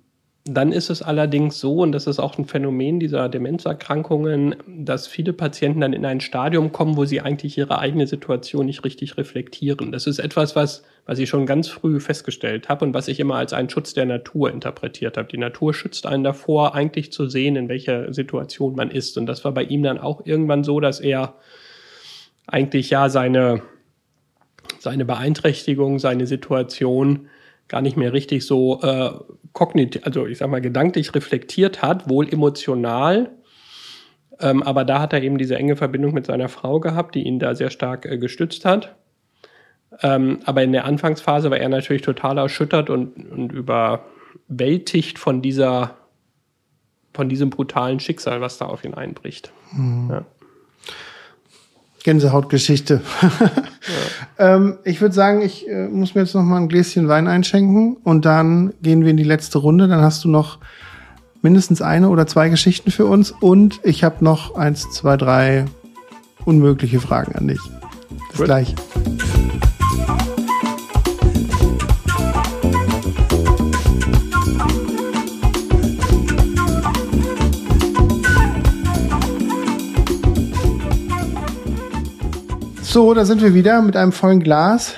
Speaker 3: dann ist es allerdings so, und das ist auch ein Phänomen dieser Demenzerkrankungen, dass viele Patienten dann in ein Stadium kommen, wo sie eigentlich ihre eigene Situation nicht richtig reflektieren. Das ist etwas, was, was ich schon ganz früh festgestellt habe und was ich immer als einen Schutz der Natur interpretiert habe. Die Natur schützt einen davor, eigentlich zu sehen, in welcher Situation man ist. Und das war bei ihm dann auch irgendwann so, dass er eigentlich ja seine, seine Beeinträchtigung, seine Situation gar nicht mehr richtig so äh, kognitiv, also ich sag mal gedanklich reflektiert hat, wohl emotional, Ähm, aber da hat er eben diese enge Verbindung mit seiner Frau gehabt, die ihn da sehr stark äh, gestützt hat. Ähm, aber in der Anfangsphase war er natürlich total erschüttert und, und überwältigt von dieser, von diesem brutalen Schicksal, was da auf ihn einbricht. Mhm. Ja.
Speaker 2: Gänsehautgeschichte. <laughs> ja. ähm, ich würde sagen, ich äh, muss mir jetzt noch mal ein Gläschen Wein einschenken und dann gehen wir in die letzte Runde. Dann hast du noch mindestens eine oder zwei Geschichten für uns und ich habe noch eins, zwei, drei unmögliche Fragen an dich. Bis Gut. gleich. So, da sind wir wieder mit einem vollen Glas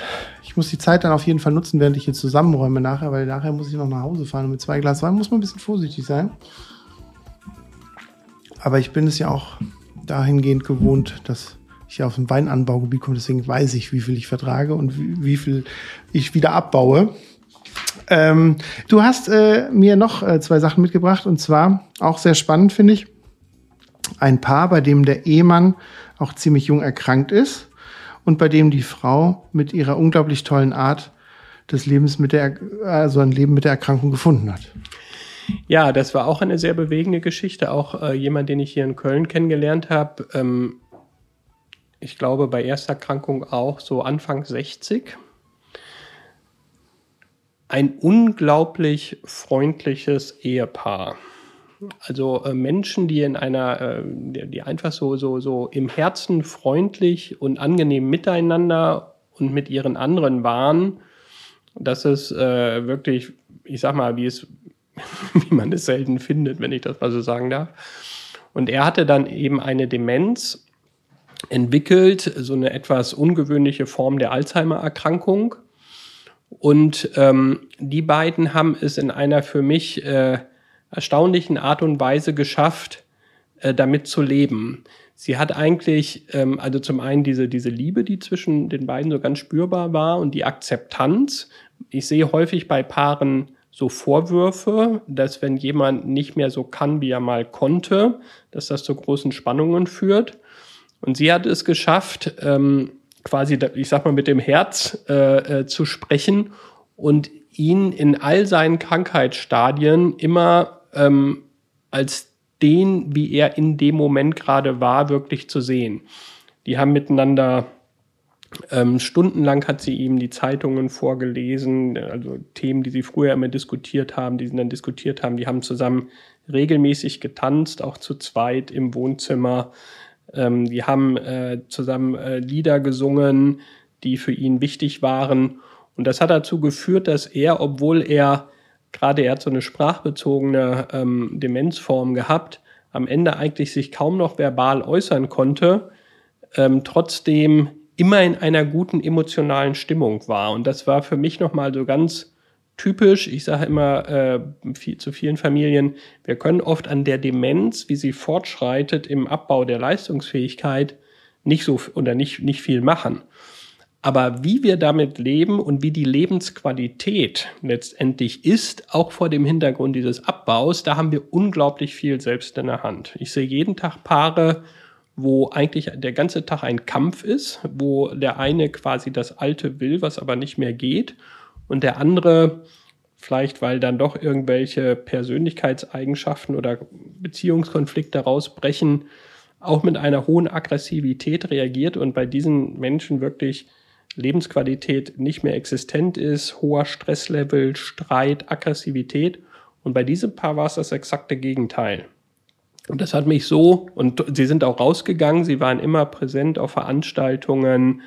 Speaker 2: muss die Zeit dann auf jeden Fall nutzen, während ich hier zusammenräume nachher, weil nachher muss ich noch nach Hause fahren. Und mit zwei Glas Wein muss man ein bisschen vorsichtig sein. Aber ich bin es ja auch dahingehend gewohnt, dass ich aus dem Weinanbaugebiet komme. Deswegen weiß ich, wie viel ich vertrage und wie, wie viel ich wieder abbaue. Ähm, du hast äh, mir noch äh, zwei Sachen mitgebracht und zwar auch sehr spannend, finde ich. Ein Paar, bei dem der Ehemann auch ziemlich jung erkrankt ist und bei dem die Frau mit ihrer unglaublich tollen Art des Lebens mit der, also ein Leben mit der Erkrankung gefunden hat.
Speaker 3: Ja, das war auch eine sehr bewegende Geschichte. Auch äh, jemand, den ich hier in Köln kennengelernt habe. Ähm, ich glaube, bei Ersterkrankung auch so Anfang 60. Ein unglaublich freundliches Ehepaar. Also äh, Menschen, die in einer, äh, die, einfach so, so, so im Herzen freundlich und angenehm miteinander und mit ihren anderen waren, das ist äh, wirklich, ich sag mal, wie es, <laughs> wie man es selten findet, wenn ich das mal so sagen darf. Und er hatte dann eben eine Demenz entwickelt, so eine etwas ungewöhnliche Form der Alzheimer-Erkrankung. Und ähm, die beiden haben es in einer für mich äh, erstaunlichen Art und Weise geschafft, äh, damit zu leben. Sie hat eigentlich, ähm, also zum einen diese, diese Liebe, die zwischen den beiden so ganz spürbar war und die Akzeptanz. Ich sehe häufig bei Paaren so Vorwürfe, dass wenn jemand nicht mehr so kann, wie er mal konnte, dass das zu großen Spannungen führt. Und sie hat es geschafft, ähm, quasi, ich sag mal, mit dem Herz äh, äh, zu sprechen und ihn in all seinen Krankheitsstadien immer ähm, als den, wie er in dem Moment gerade war, wirklich zu sehen. Die haben miteinander ähm, stundenlang hat sie ihm die Zeitungen vorgelesen, also Themen, die sie früher immer diskutiert haben, die sie dann diskutiert haben. Die haben zusammen regelmäßig getanzt, auch zu zweit im Wohnzimmer. Ähm, die haben äh, zusammen äh, Lieder gesungen, die für ihn wichtig waren. Und das hat dazu geführt, dass er, obwohl er gerade er hat so eine sprachbezogene ähm, Demenzform gehabt, am Ende eigentlich sich kaum noch verbal äußern konnte, ähm, trotzdem immer in einer guten emotionalen Stimmung war. Und das war für mich nochmal so ganz typisch. Ich sage immer äh, viel, zu vielen Familien, wir können oft an der Demenz, wie sie fortschreitet im Abbau der Leistungsfähigkeit, nicht so oder nicht, nicht viel machen. Aber wie wir damit leben und wie die Lebensqualität letztendlich ist, auch vor dem Hintergrund dieses Abbaus, da haben wir unglaublich viel selbst in der Hand. Ich sehe jeden Tag Paare, wo eigentlich der ganze Tag ein Kampf ist, wo der eine quasi das Alte will, was aber nicht mehr geht, und der andere vielleicht, weil dann doch irgendwelche Persönlichkeitseigenschaften oder Beziehungskonflikte rausbrechen, auch mit einer hohen Aggressivität reagiert und bei diesen Menschen wirklich Lebensqualität nicht mehr existent ist, hoher Stresslevel, Streit, Aggressivität. Und bei diesem Paar war es das exakte Gegenteil. Und das hat mich so, und sie sind auch rausgegangen, sie waren immer präsent auf Veranstaltungen,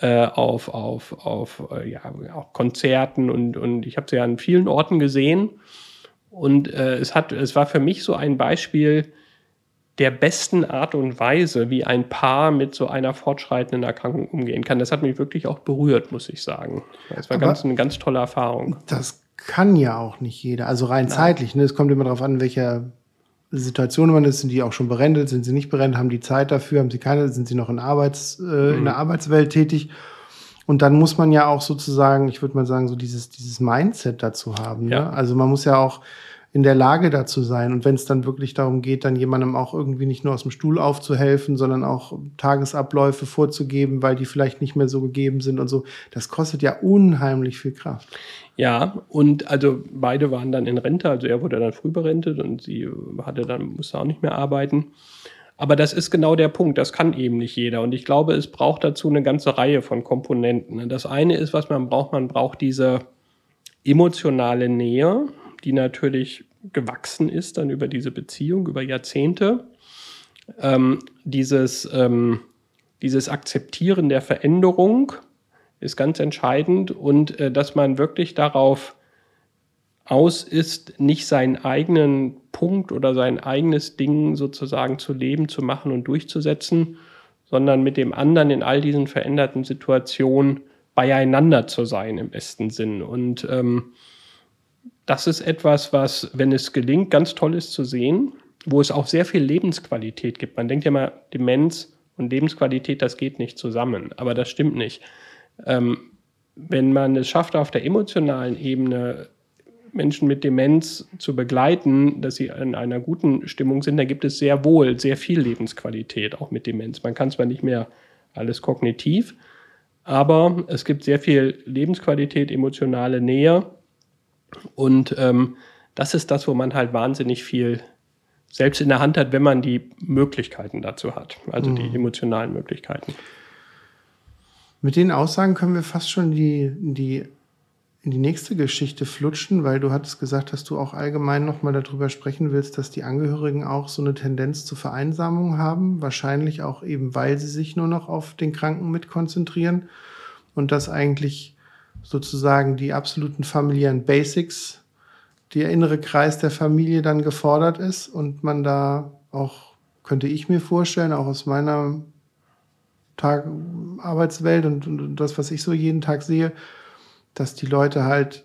Speaker 3: äh, auf, auf, auf äh, ja, auch Konzerten und, und ich habe sie an vielen Orten gesehen. Und äh, es, hat, es war für mich so ein Beispiel, der besten Art und Weise, wie ein Paar mit so einer fortschreitenden Erkrankung umgehen kann. Das hat mich wirklich auch berührt, muss ich sagen. Das war ganz, eine ganz tolle Erfahrung.
Speaker 2: Das kann ja auch nicht jeder, also rein Nein. zeitlich. Ne? Es kommt immer darauf an, in welcher Situation man ist. Sind die auch schon berendelt? Sind sie nicht berendelt? Haben die Zeit dafür? Haben sie keine? Sind sie noch in, Arbeits, äh, mhm. in der Arbeitswelt tätig? Und dann muss man ja auch sozusagen, ich würde mal sagen, so dieses, dieses Mindset dazu haben. Ne? Ja. Also man muss ja auch in der Lage dazu sein. Und wenn es dann wirklich darum geht, dann jemandem auch irgendwie nicht nur aus dem Stuhl aufzuhelfen, sondern auch Tagesabläufe vorzugeben, weil die vielleicht nicht mehr so gegeben sind und so, das kostet ja unheimlich viel Kraft.
Speaker 3: Ja, und also beide waren dann in Rente, also er wurde dann früh berentet und sie hatte dann, musste auch nicht mehr arbeiten. Aber das ist genau der Punkt, das kann eben nicht jeder. Und ich glaube, es braucht dazu eine ganze Reihe von Komponenten. Das eine ist, was man braucht, man braucht diese emotionale Nähe, die natürlich gewachsen ist dann über diese Beziehung, über Jahrzehnte. Ähm, dieses, ähm, dieses Akzeptieren der Veränderung ist ganz entscheidend und äh, dass man wirklich darauf aus ist, nicht seinen eigenen Punkt oder sein eigenes Ding sozusagen zu leben, zu machen und durchzusetzen, sondern mit dem anderen in all diesen veränderten Situationen beieinander zu sein im besten Sinn. Und ähm, das ist etwas, was, wenn es gelingt, ganz toll ist zu sehen, wo es auch sehr viel Lebensqualität gibt. Man denkt ja mal, Demenz und Lebensqualität, das geht nicht zusammen, aber das stimmt nicht. Ähm, wenn man es schafft, auf der emotionalen Ebene Menschen mit Demenz zu begleiten, dass sie in einer guten Stimmung sind, dann gibt es sehr wohl sehr viel Lebensqualität auch mit Demenz. Man kann zwar nicht mehr alles kognitiv, aber es gibt sehr viel Lebensqualität, emotionale Nähe und ähm, das ist das, wo man halt wahnsinnig viel selbst in der Hand hat, wenn man die Möglichkeiten dazu hat, also mhm. die emotionalen Möglichkeiten.
Speaker 2: Mit den Aussagen können wir fast schon die, die, in die nächste Geschichte flutschen, weil du hattest gesagt, dass du auch allgemein nochmal darüber sprechen willst, dass die Angehörigen auch so eine Tendenz zur Vereinsamung haben, wahrscheinlich auch eben, weil sie sich nur noch auf den Kranken mit konzentrieren und dass eigentlich sozusagen die absoluten familiären Basics, der innere Kreis der Familie dann gefordert ist und man da auch, könnte ich mir vorstellen, auch aus meiner Tag Arbeitswelt und, und, das, was ich so jeden Tag sehe, dass die Leute halt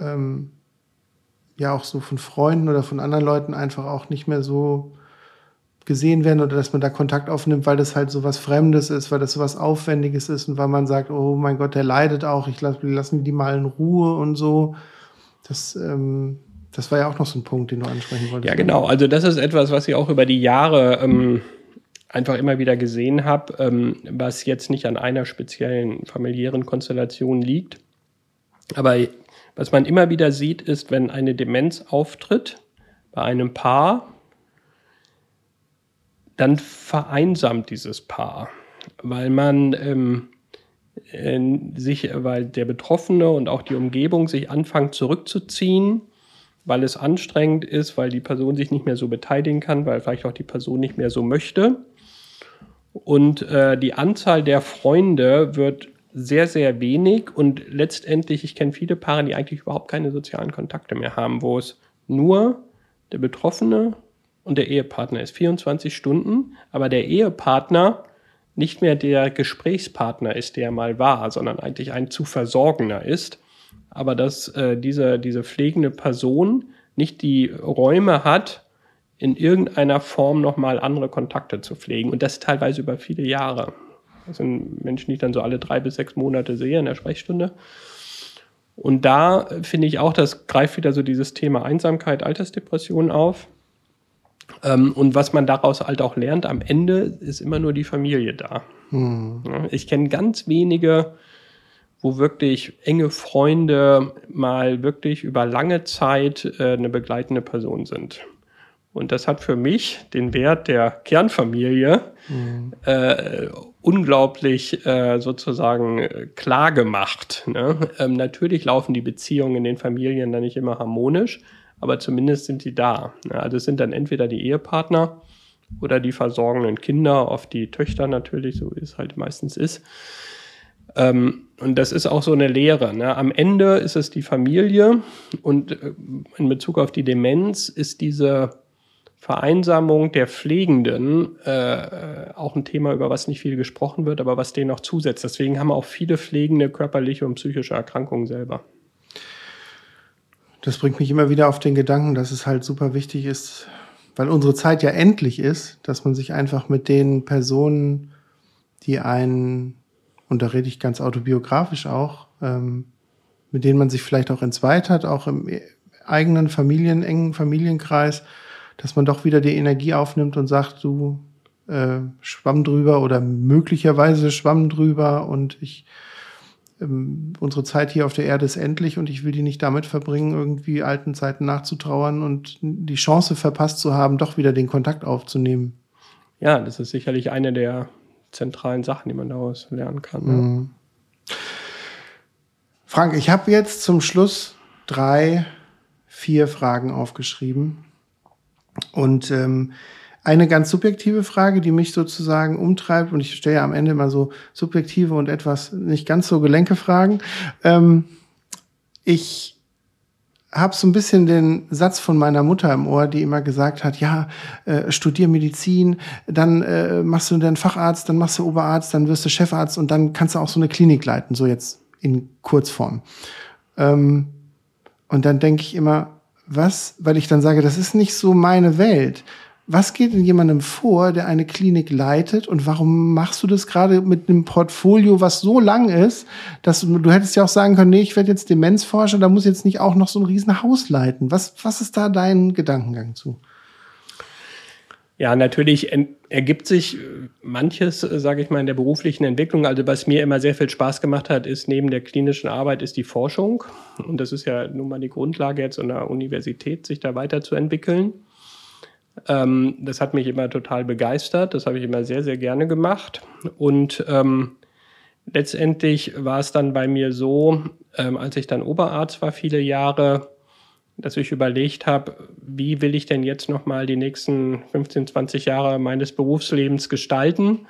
Speaker 2: ähm, ja auch so von Freunden oder von anderen Leuten einfach auch nicht mehr so gesehen werden oder dass man da Kontakt aufnimmt, weil das halt so was Fremdes ist, weil das so was Aufwendiges ist und weil man sagt, oh mein Gott, der leidet auch, ich lasse lassen die mal in Ruhe und so. Das, ähm, das war ja auch noch so ein Punkt, den du ansprechen wolltest.
Speaker 3: Ja, genau. Also das ist etwas, was ich auch über die Jahre ähm, einfach immer wieder gesehen habe, ähm, was jetzt nicht an einer speziellen familiären Konstellation liegt. Aber was man immer wieder sieht, ist, wenn eine Demenz auftritt bei einem Paar, dann vereinsamt dieses Paar, weil man ähm, äh, sich, weil der Betroffene und auch die Umgebung sich anfangen zurückzuziehen, weil es anstrengend ist, weil die Person sich nicht mehr so beteiligen kann, weil vielleicht auch die Person nicht mehr so möchte. Und äh, die Anzahl der Freunde wird sehr, sehr wenig und letztendlich, ich kenne viele Paare, die eigentlich überhaupt keine sozialen Kontakte mehr haben, wo es nur der Betroffene und der Ehepartner ist 24 Stunden, aber der Ehepartner nicht mehr der Gesprächspartner ist, der er mal war, sondern eigentlich ein zu versorgener ist. Aber dass äh, diese, diese pflegende Person nicht die Räume hat, in irgendeiner Form nochmal andere Kontakte zu pflegen. Und das teilweise über viele Jahre. Das sind Menschen, die ich dann so alle drei bis sechs Monate sehe in der Sprechstunde. Und da finde ich auch, das greift wieder so dieses Thema Einsamkeit, Altersdepression auf. Ähm, und was man daraus halt auch lernt, am Ende ist immer nur die Familie da. Hm. Ich kenne ganz wenige, wo wirklich enge Freunde mal wirklich über lange Zeit äh, eine begleitende Person sind. Und das hat für mich den Wert der Kernfamilie mhm. äh, unglaublich äh, sozusagen äh, klar gemacht. Ne? Ähm, natürlich laufen die Beziehungen in den Familien dann nicht immer harmonisch, aber zumindest sind die da. Also es sind dann entweder die Ehepartner oder die versorgenden Kinder, oft die Töchter natürlich, so wie es halt meistens ist. Ähm, und das ist auch so eine Lehre. Ne? Am Ende ist es die Familie und äh, in Bezug auf die Demenz ist diese Vereinsamung der Pflegenden äh, auch ein Thema, über was nicht viel gesprochen wird, aber was denen noch zusetzt. Deswegen haben auch viele Pflegende körperliche und psychische Erkrankungen selber.
Speaker 2: Das bringt mich immer wieder auf den Gedanken, dass es halt super wichtig ist, weil unsere Zeit ja endlich ist, dass man sich einfach mit den Personen, die einen, und da rede ich ganz autobiografisch auch, ähm, mit denen man sich vielleicht auch entzweit hat, auch im eigenen Familien, engen Familienkreis, dass man doch wieder die Energie aufnimmt und sagt, du äh, schwamm drüber oder möglicherweise schwamm drüber und ich ähm, unsere Zeit hier auf der Erde ist endlich und ich will die nicht damit verbringen, irgendwie alten Zeiten nachzutrauern und die Chance verpasst zu haben, doch wieder den Kontakt aufzunehmen.
Speaker 3: Ja, das ist sicherlich eine der zentralen Sachen, die man daraus lernen kann. Mhm.
Speaker 2: Frank, ich habe jetzt zum Schluss drei, vier Fragen aufgeschrieben. Und ähm, eine ganz subjektive Frage, die mich sozusagen umtreibt, und ich stelle ja am Ende immer so subjektive und etwas nicht ganz so gelenke Fragen. Ähm, ich habe so ein bisschen den Satz von meiner Mutter im Ohr, die immer gesagt hat, ja, äh, studier Medizin, dann äh, machst du den Facharzt, dann machst du Oberarzt, dann wirst du Chefarzt und dann kannst du auch so eine Klinik leiten, so jetzt in Kurzform. Ähm, und dann denke ich immer, was, weil ich dann sage, das ist nicht so meine Welt was geht in jemandem vor, der eine Klinik leitet und warum machst du das gerade mit einem Portfolio, was so lang ist, dass du, du hättest ja auch sagen können, nee, ich werde jetzt Demenzforscher, da muss jetzt nicht auch noch so ein Riesenhaus leiten. Was, was ist da dein Gedankengang zu?
Speaker 3: Ja, natürlich ergibt sich äh, manches, äh, sage ich mal, in der beruflichen Entwicklung. Also was mir immer sehr viel Spaß gemacht hat, ist neben der klinischen Arbeit ist die Forschung. Und das ist ja nun mal die Grundlage jetzt an der Universität, sich da weiterzuentwickeln. Ähm, das hat mich immer total begeistert. Das habe ich immer sehr, sehr gerne gemacht. Und ähm, letztendlich war es dann bei mir so, ähm, als ich dann Oberarzt war viele Jahre, dass ich überlegt habe, wie will ich denn jetzt nochmal die nächsten 15, 20 Jahre meines Berufslebens gestalten?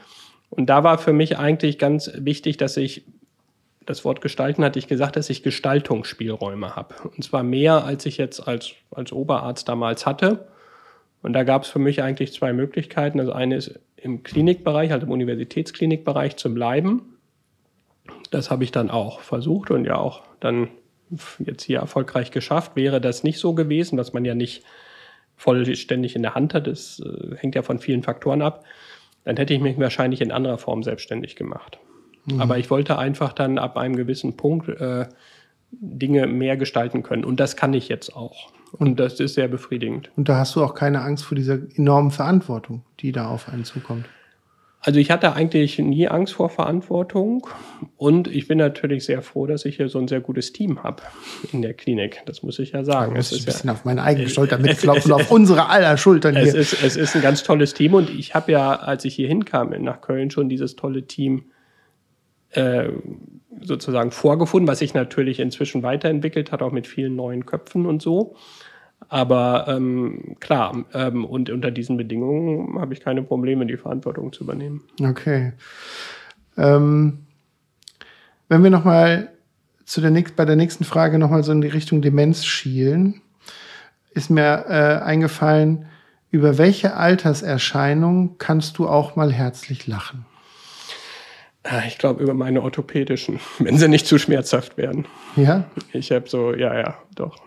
Speaker 3: Und da war für mich eigentlich ganz wichtig, dass ich das Wort gestalten hatte ich gesagt, dass ich Gestaltungsspielräume habe. Und zwar mehr, als ich jetzt als, als Oberarzt damals hatte. Und da gab es für mich eigentlich zwei Möglichkeiten. Also eine ist im Klinikbereich, also im Universitätsklinikbereich zu bleiben. Das habe ich dann auch versucht und ja auch dann jetzt hier erfolgreich geschafft. Wäre das nicht so gewesen, was man ja nicht vollständig in der Hand hat, das äh, hängt ja von vielen Faktoren ab, dann hätte ich mich wahrscheinlich in anderer Form selbstständig gemacht. Mhm. Aber ich wollte einfach dann ab einem gewissen Punkt äh, Dinge mehr gestalten können. Und das kann ich jetzt auch. Und das ist sehr befriedigend.
Speaker 2: Und da hast du auch keine Angst vor dieser enormen Verantwortung, die da auf einen zukommt.
Speaker 3: Also ich hatte eigentlich nie Angst vor Verantwortung und ich bin natürlich sehr froh, dass ich hier so ein sehr gutes Team habe in der Klinik. Das muss ich ja sagen.
Speaker 2: es ist ein bisschen ja, auf meine eigene Schulter <laughs> mitklopfen, auf unsere aller Schultern
Speaker 3: hier. Es ist, es ist ein ganz tolles Team und ich habe ja, als ich hier hinkam nach Köln, schon dieses tolle Team äh, sozusagen vorgefunden, was sich natürlich inzwischen weiterentwickelt hat, auch mit vielen neuen Köpfen und so. Aber ähm, klar, ähm, und unter diesen Bedingungen habe ich keine Probleme, die Verantwortung zu übernehmen.
Speaker 2: Okay. Ähm, wenn wir nochmal zu der bei der nächsten Frage nochmal so in die Richtung Demenz schielen, ist mir äh, eingefallen, über welche Alterserscheinung kannst du auch mal herzlich lachen?
Speaker 3: Ah, ich glaube, über meine orthopädischen, <laughs> wenn sie nicht zu schmerzhaft werden.
Speaker 2: Ja?
Speaker 3: Ich habe so, ja, ja, doch.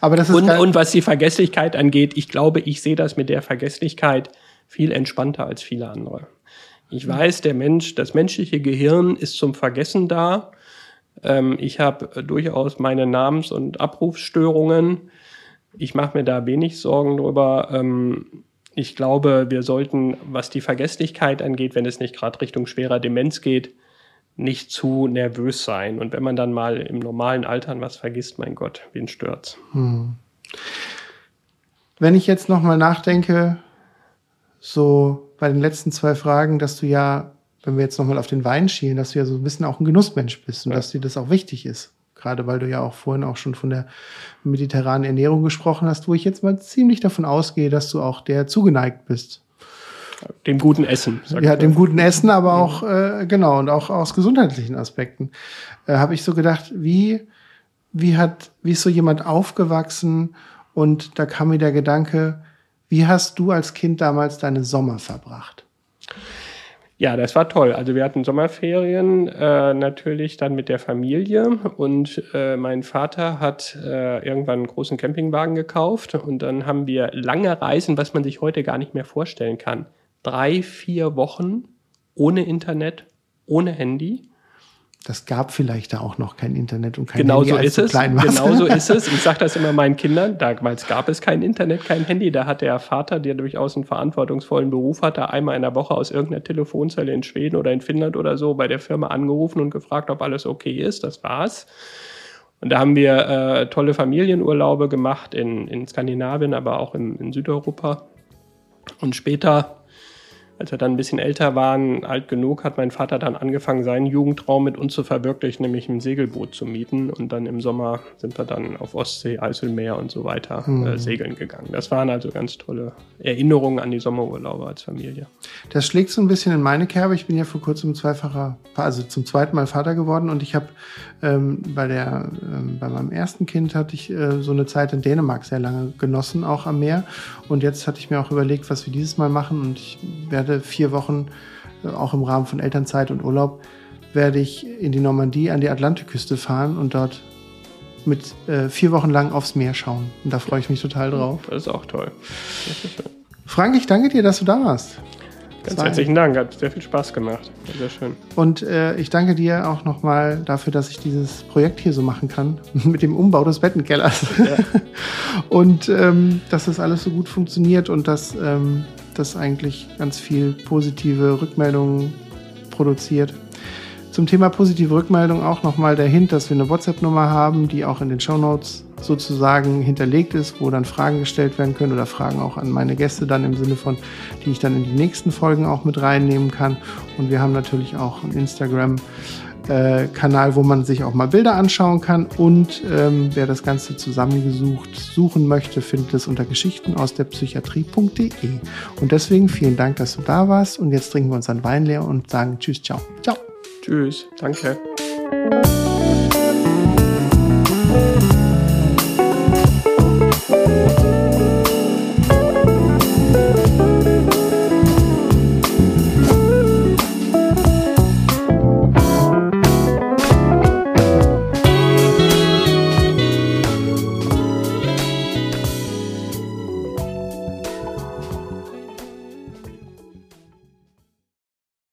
Speaker 2: Aber das ist
Speaker 3: und, und was die Vergesslichkeit angeht, ich glaube, ich sehe das mit der Vergesslichkeit viel entspannter als viele andere. Ich weiß, der Mensch, das menschliche Gehirn ist zum Vergessen da. Ähm, ich habe durchaus meine Namens- und Abrufsstörungen. Ich mache mir da wenig Sorgen drüber. Ich glaube, wir sollten, was die Vergesslichkeit angeht, wenn es nicht gerade Richtung schwerer Demenz geht, nicht zu nervös sein. Und wenn man dann mal im normalen Alter was vergisst, mein Gott, wen stört's? Hm.
Speaker 2: Wenn ich jetzt nochmal nachdenke, so bei den letzten zwei Fragen, dass du ja, wenn wir jetzt nochmal auf den Wein schielen, dass du ja so ein bisschen auch ein Genussmensch bist und ja. dass dir das auch wichtig ist. Gerade weil du ja auch vorhin auch schon von der mediterranen Ernährung gesprochen hast, wo ich jetzt mal ziemlich davon ausgehe, dass du auch der zugeneigt bist.
Speaker 3: Dem guten Essen.
Speaker 2: Ja, dem guten Essen, aber auch, äh, genau, und auch aus gesundheitlichen Aspekten. Äh, Habe ich so gedacht, wie, wie hat, wie ist so jemand aufgewachsen? Und da kam mir der Gedanke, wie hast du als Kind damals deine Sommer verbracht?
Speaker 3: Ja, das war toll. Also wir hatten Sommerferien äh, natürlich dann mit der Familie und äh, mein Vater hat äh, irgendwann einen großen Campingwagen gekauft und dann haben wir lange Reisen, was man sich heute gar nicht mehr vorstellen kann drei, vier Wochen ohne Internet, ohne Handy,
Speaker 2: das gab vielleicht da auch noch kein Internet und kein
Speaker 3: genau
Speaker 2: Handy,
Speaker 3: so
Speaker 2: als
Speaker 3: ist
Speaker 2: du
Speaker 3: es.
Speaker 2: klein warst.
Speaker 3: Genau so <laughs> ist es. Ich sage das immer meinen Kindern. Damals gab es kein Internet, kein Handy. Da hat der Vater, der durchaus einen verantwortungsvollen Beruf hatte, einmal in der Woche aus irgendeiner Telefonzelle in Schweden oder in Finnland oder so bei der Firma angerufen und gefragt, ob alles okay ist. Das war's. Und da haben wir äh, tolle Familienurlaube gemacht in, in Skandinavien, aber auch in, in Südeuropa. Und später als wir dann ein bisschen älter waren, alt genug, hat mein Vater dann angefangen, seinen Jugendtraum mit uns zu verwirklichen, nämlich ein Segelboot zu mieten. Und dann im Sommer sind wir dann auf Ostsee, Eiselmeer und so weiter
Speaker 2: Mhm.
Speaker 3: äh, segeln gegangen. Das waren also ganz tolle Erinnerungen an die Sommerurlaube als Familie.
Speaker 2: Das schlägt so ein bisschen in meine Kerbe. Ich bin ja vor kurzem zweifacher, also zum zweiten Mal Vater geworden und ich habe ähm, bei der, ähm, bei meinem ersten Kind hatte ich äh, so eine Zeit in Dänemark sehr lange genossen, auch am Meer. Und jetzt hatte ich mir auch überlegt, was wir dieses Mal machen und ich werde vier Wochen, äh, auch im Rahmen von Elternzeit und Urlaub, werde ich in die Normandie an die Atlantikküste fahren und dort mit äh, vier Wochen lang aufs Meer schauen. Und da freue ich mich total drauf.
Speaker 3: Das ist auch toll. Ist.
Speaker 2: Frank, ich danke dir, dass du da warst.
Speaker 3: Ganz
Speaker 2: war-
Speaker 3: herzlichen Dank, hat sehr viel Spaß gemacht. Sehr schön.
Speaker 2: Und äh, ich danke dir auch nochmal dafür, dass ich dieses Projekt hier so machen kann, <laughs> mit dem Umbau des Bettenkellers. <laughs> und ähm, dass das alles so gut funktioniert und dass ähm, das eigentlich ganz viel positive Rückmeldungen produziert. Zum Thema positive Rückmeldung auch nochmal der dass wir eine WhatsApp-Nummer haben, die auch in den Shownotes sozusagen hinterlegt ist, wo dann Fragen gestellt werden können oder Fragen auch an meine Gäste dann im Sinne von, die ich dann in die nächsten Folgen auch mit reinnehmen kann. Und wir haben natürlich auch einen Instagram. Äh, Kanal, wo man sich auch mal Bilder anschauen kann. Und ähm, wer das Ganze zusammengesucht suchen möchte, findet es unter Geschichten aus der Psychiatrie.de. Und deswegen vielen Dank, dass du da warst. Und jetzt trinken wir uns einen Wein leer und sagen Tschüss, ciao. Ciao.
Speaker 3: Tschüss. Danke.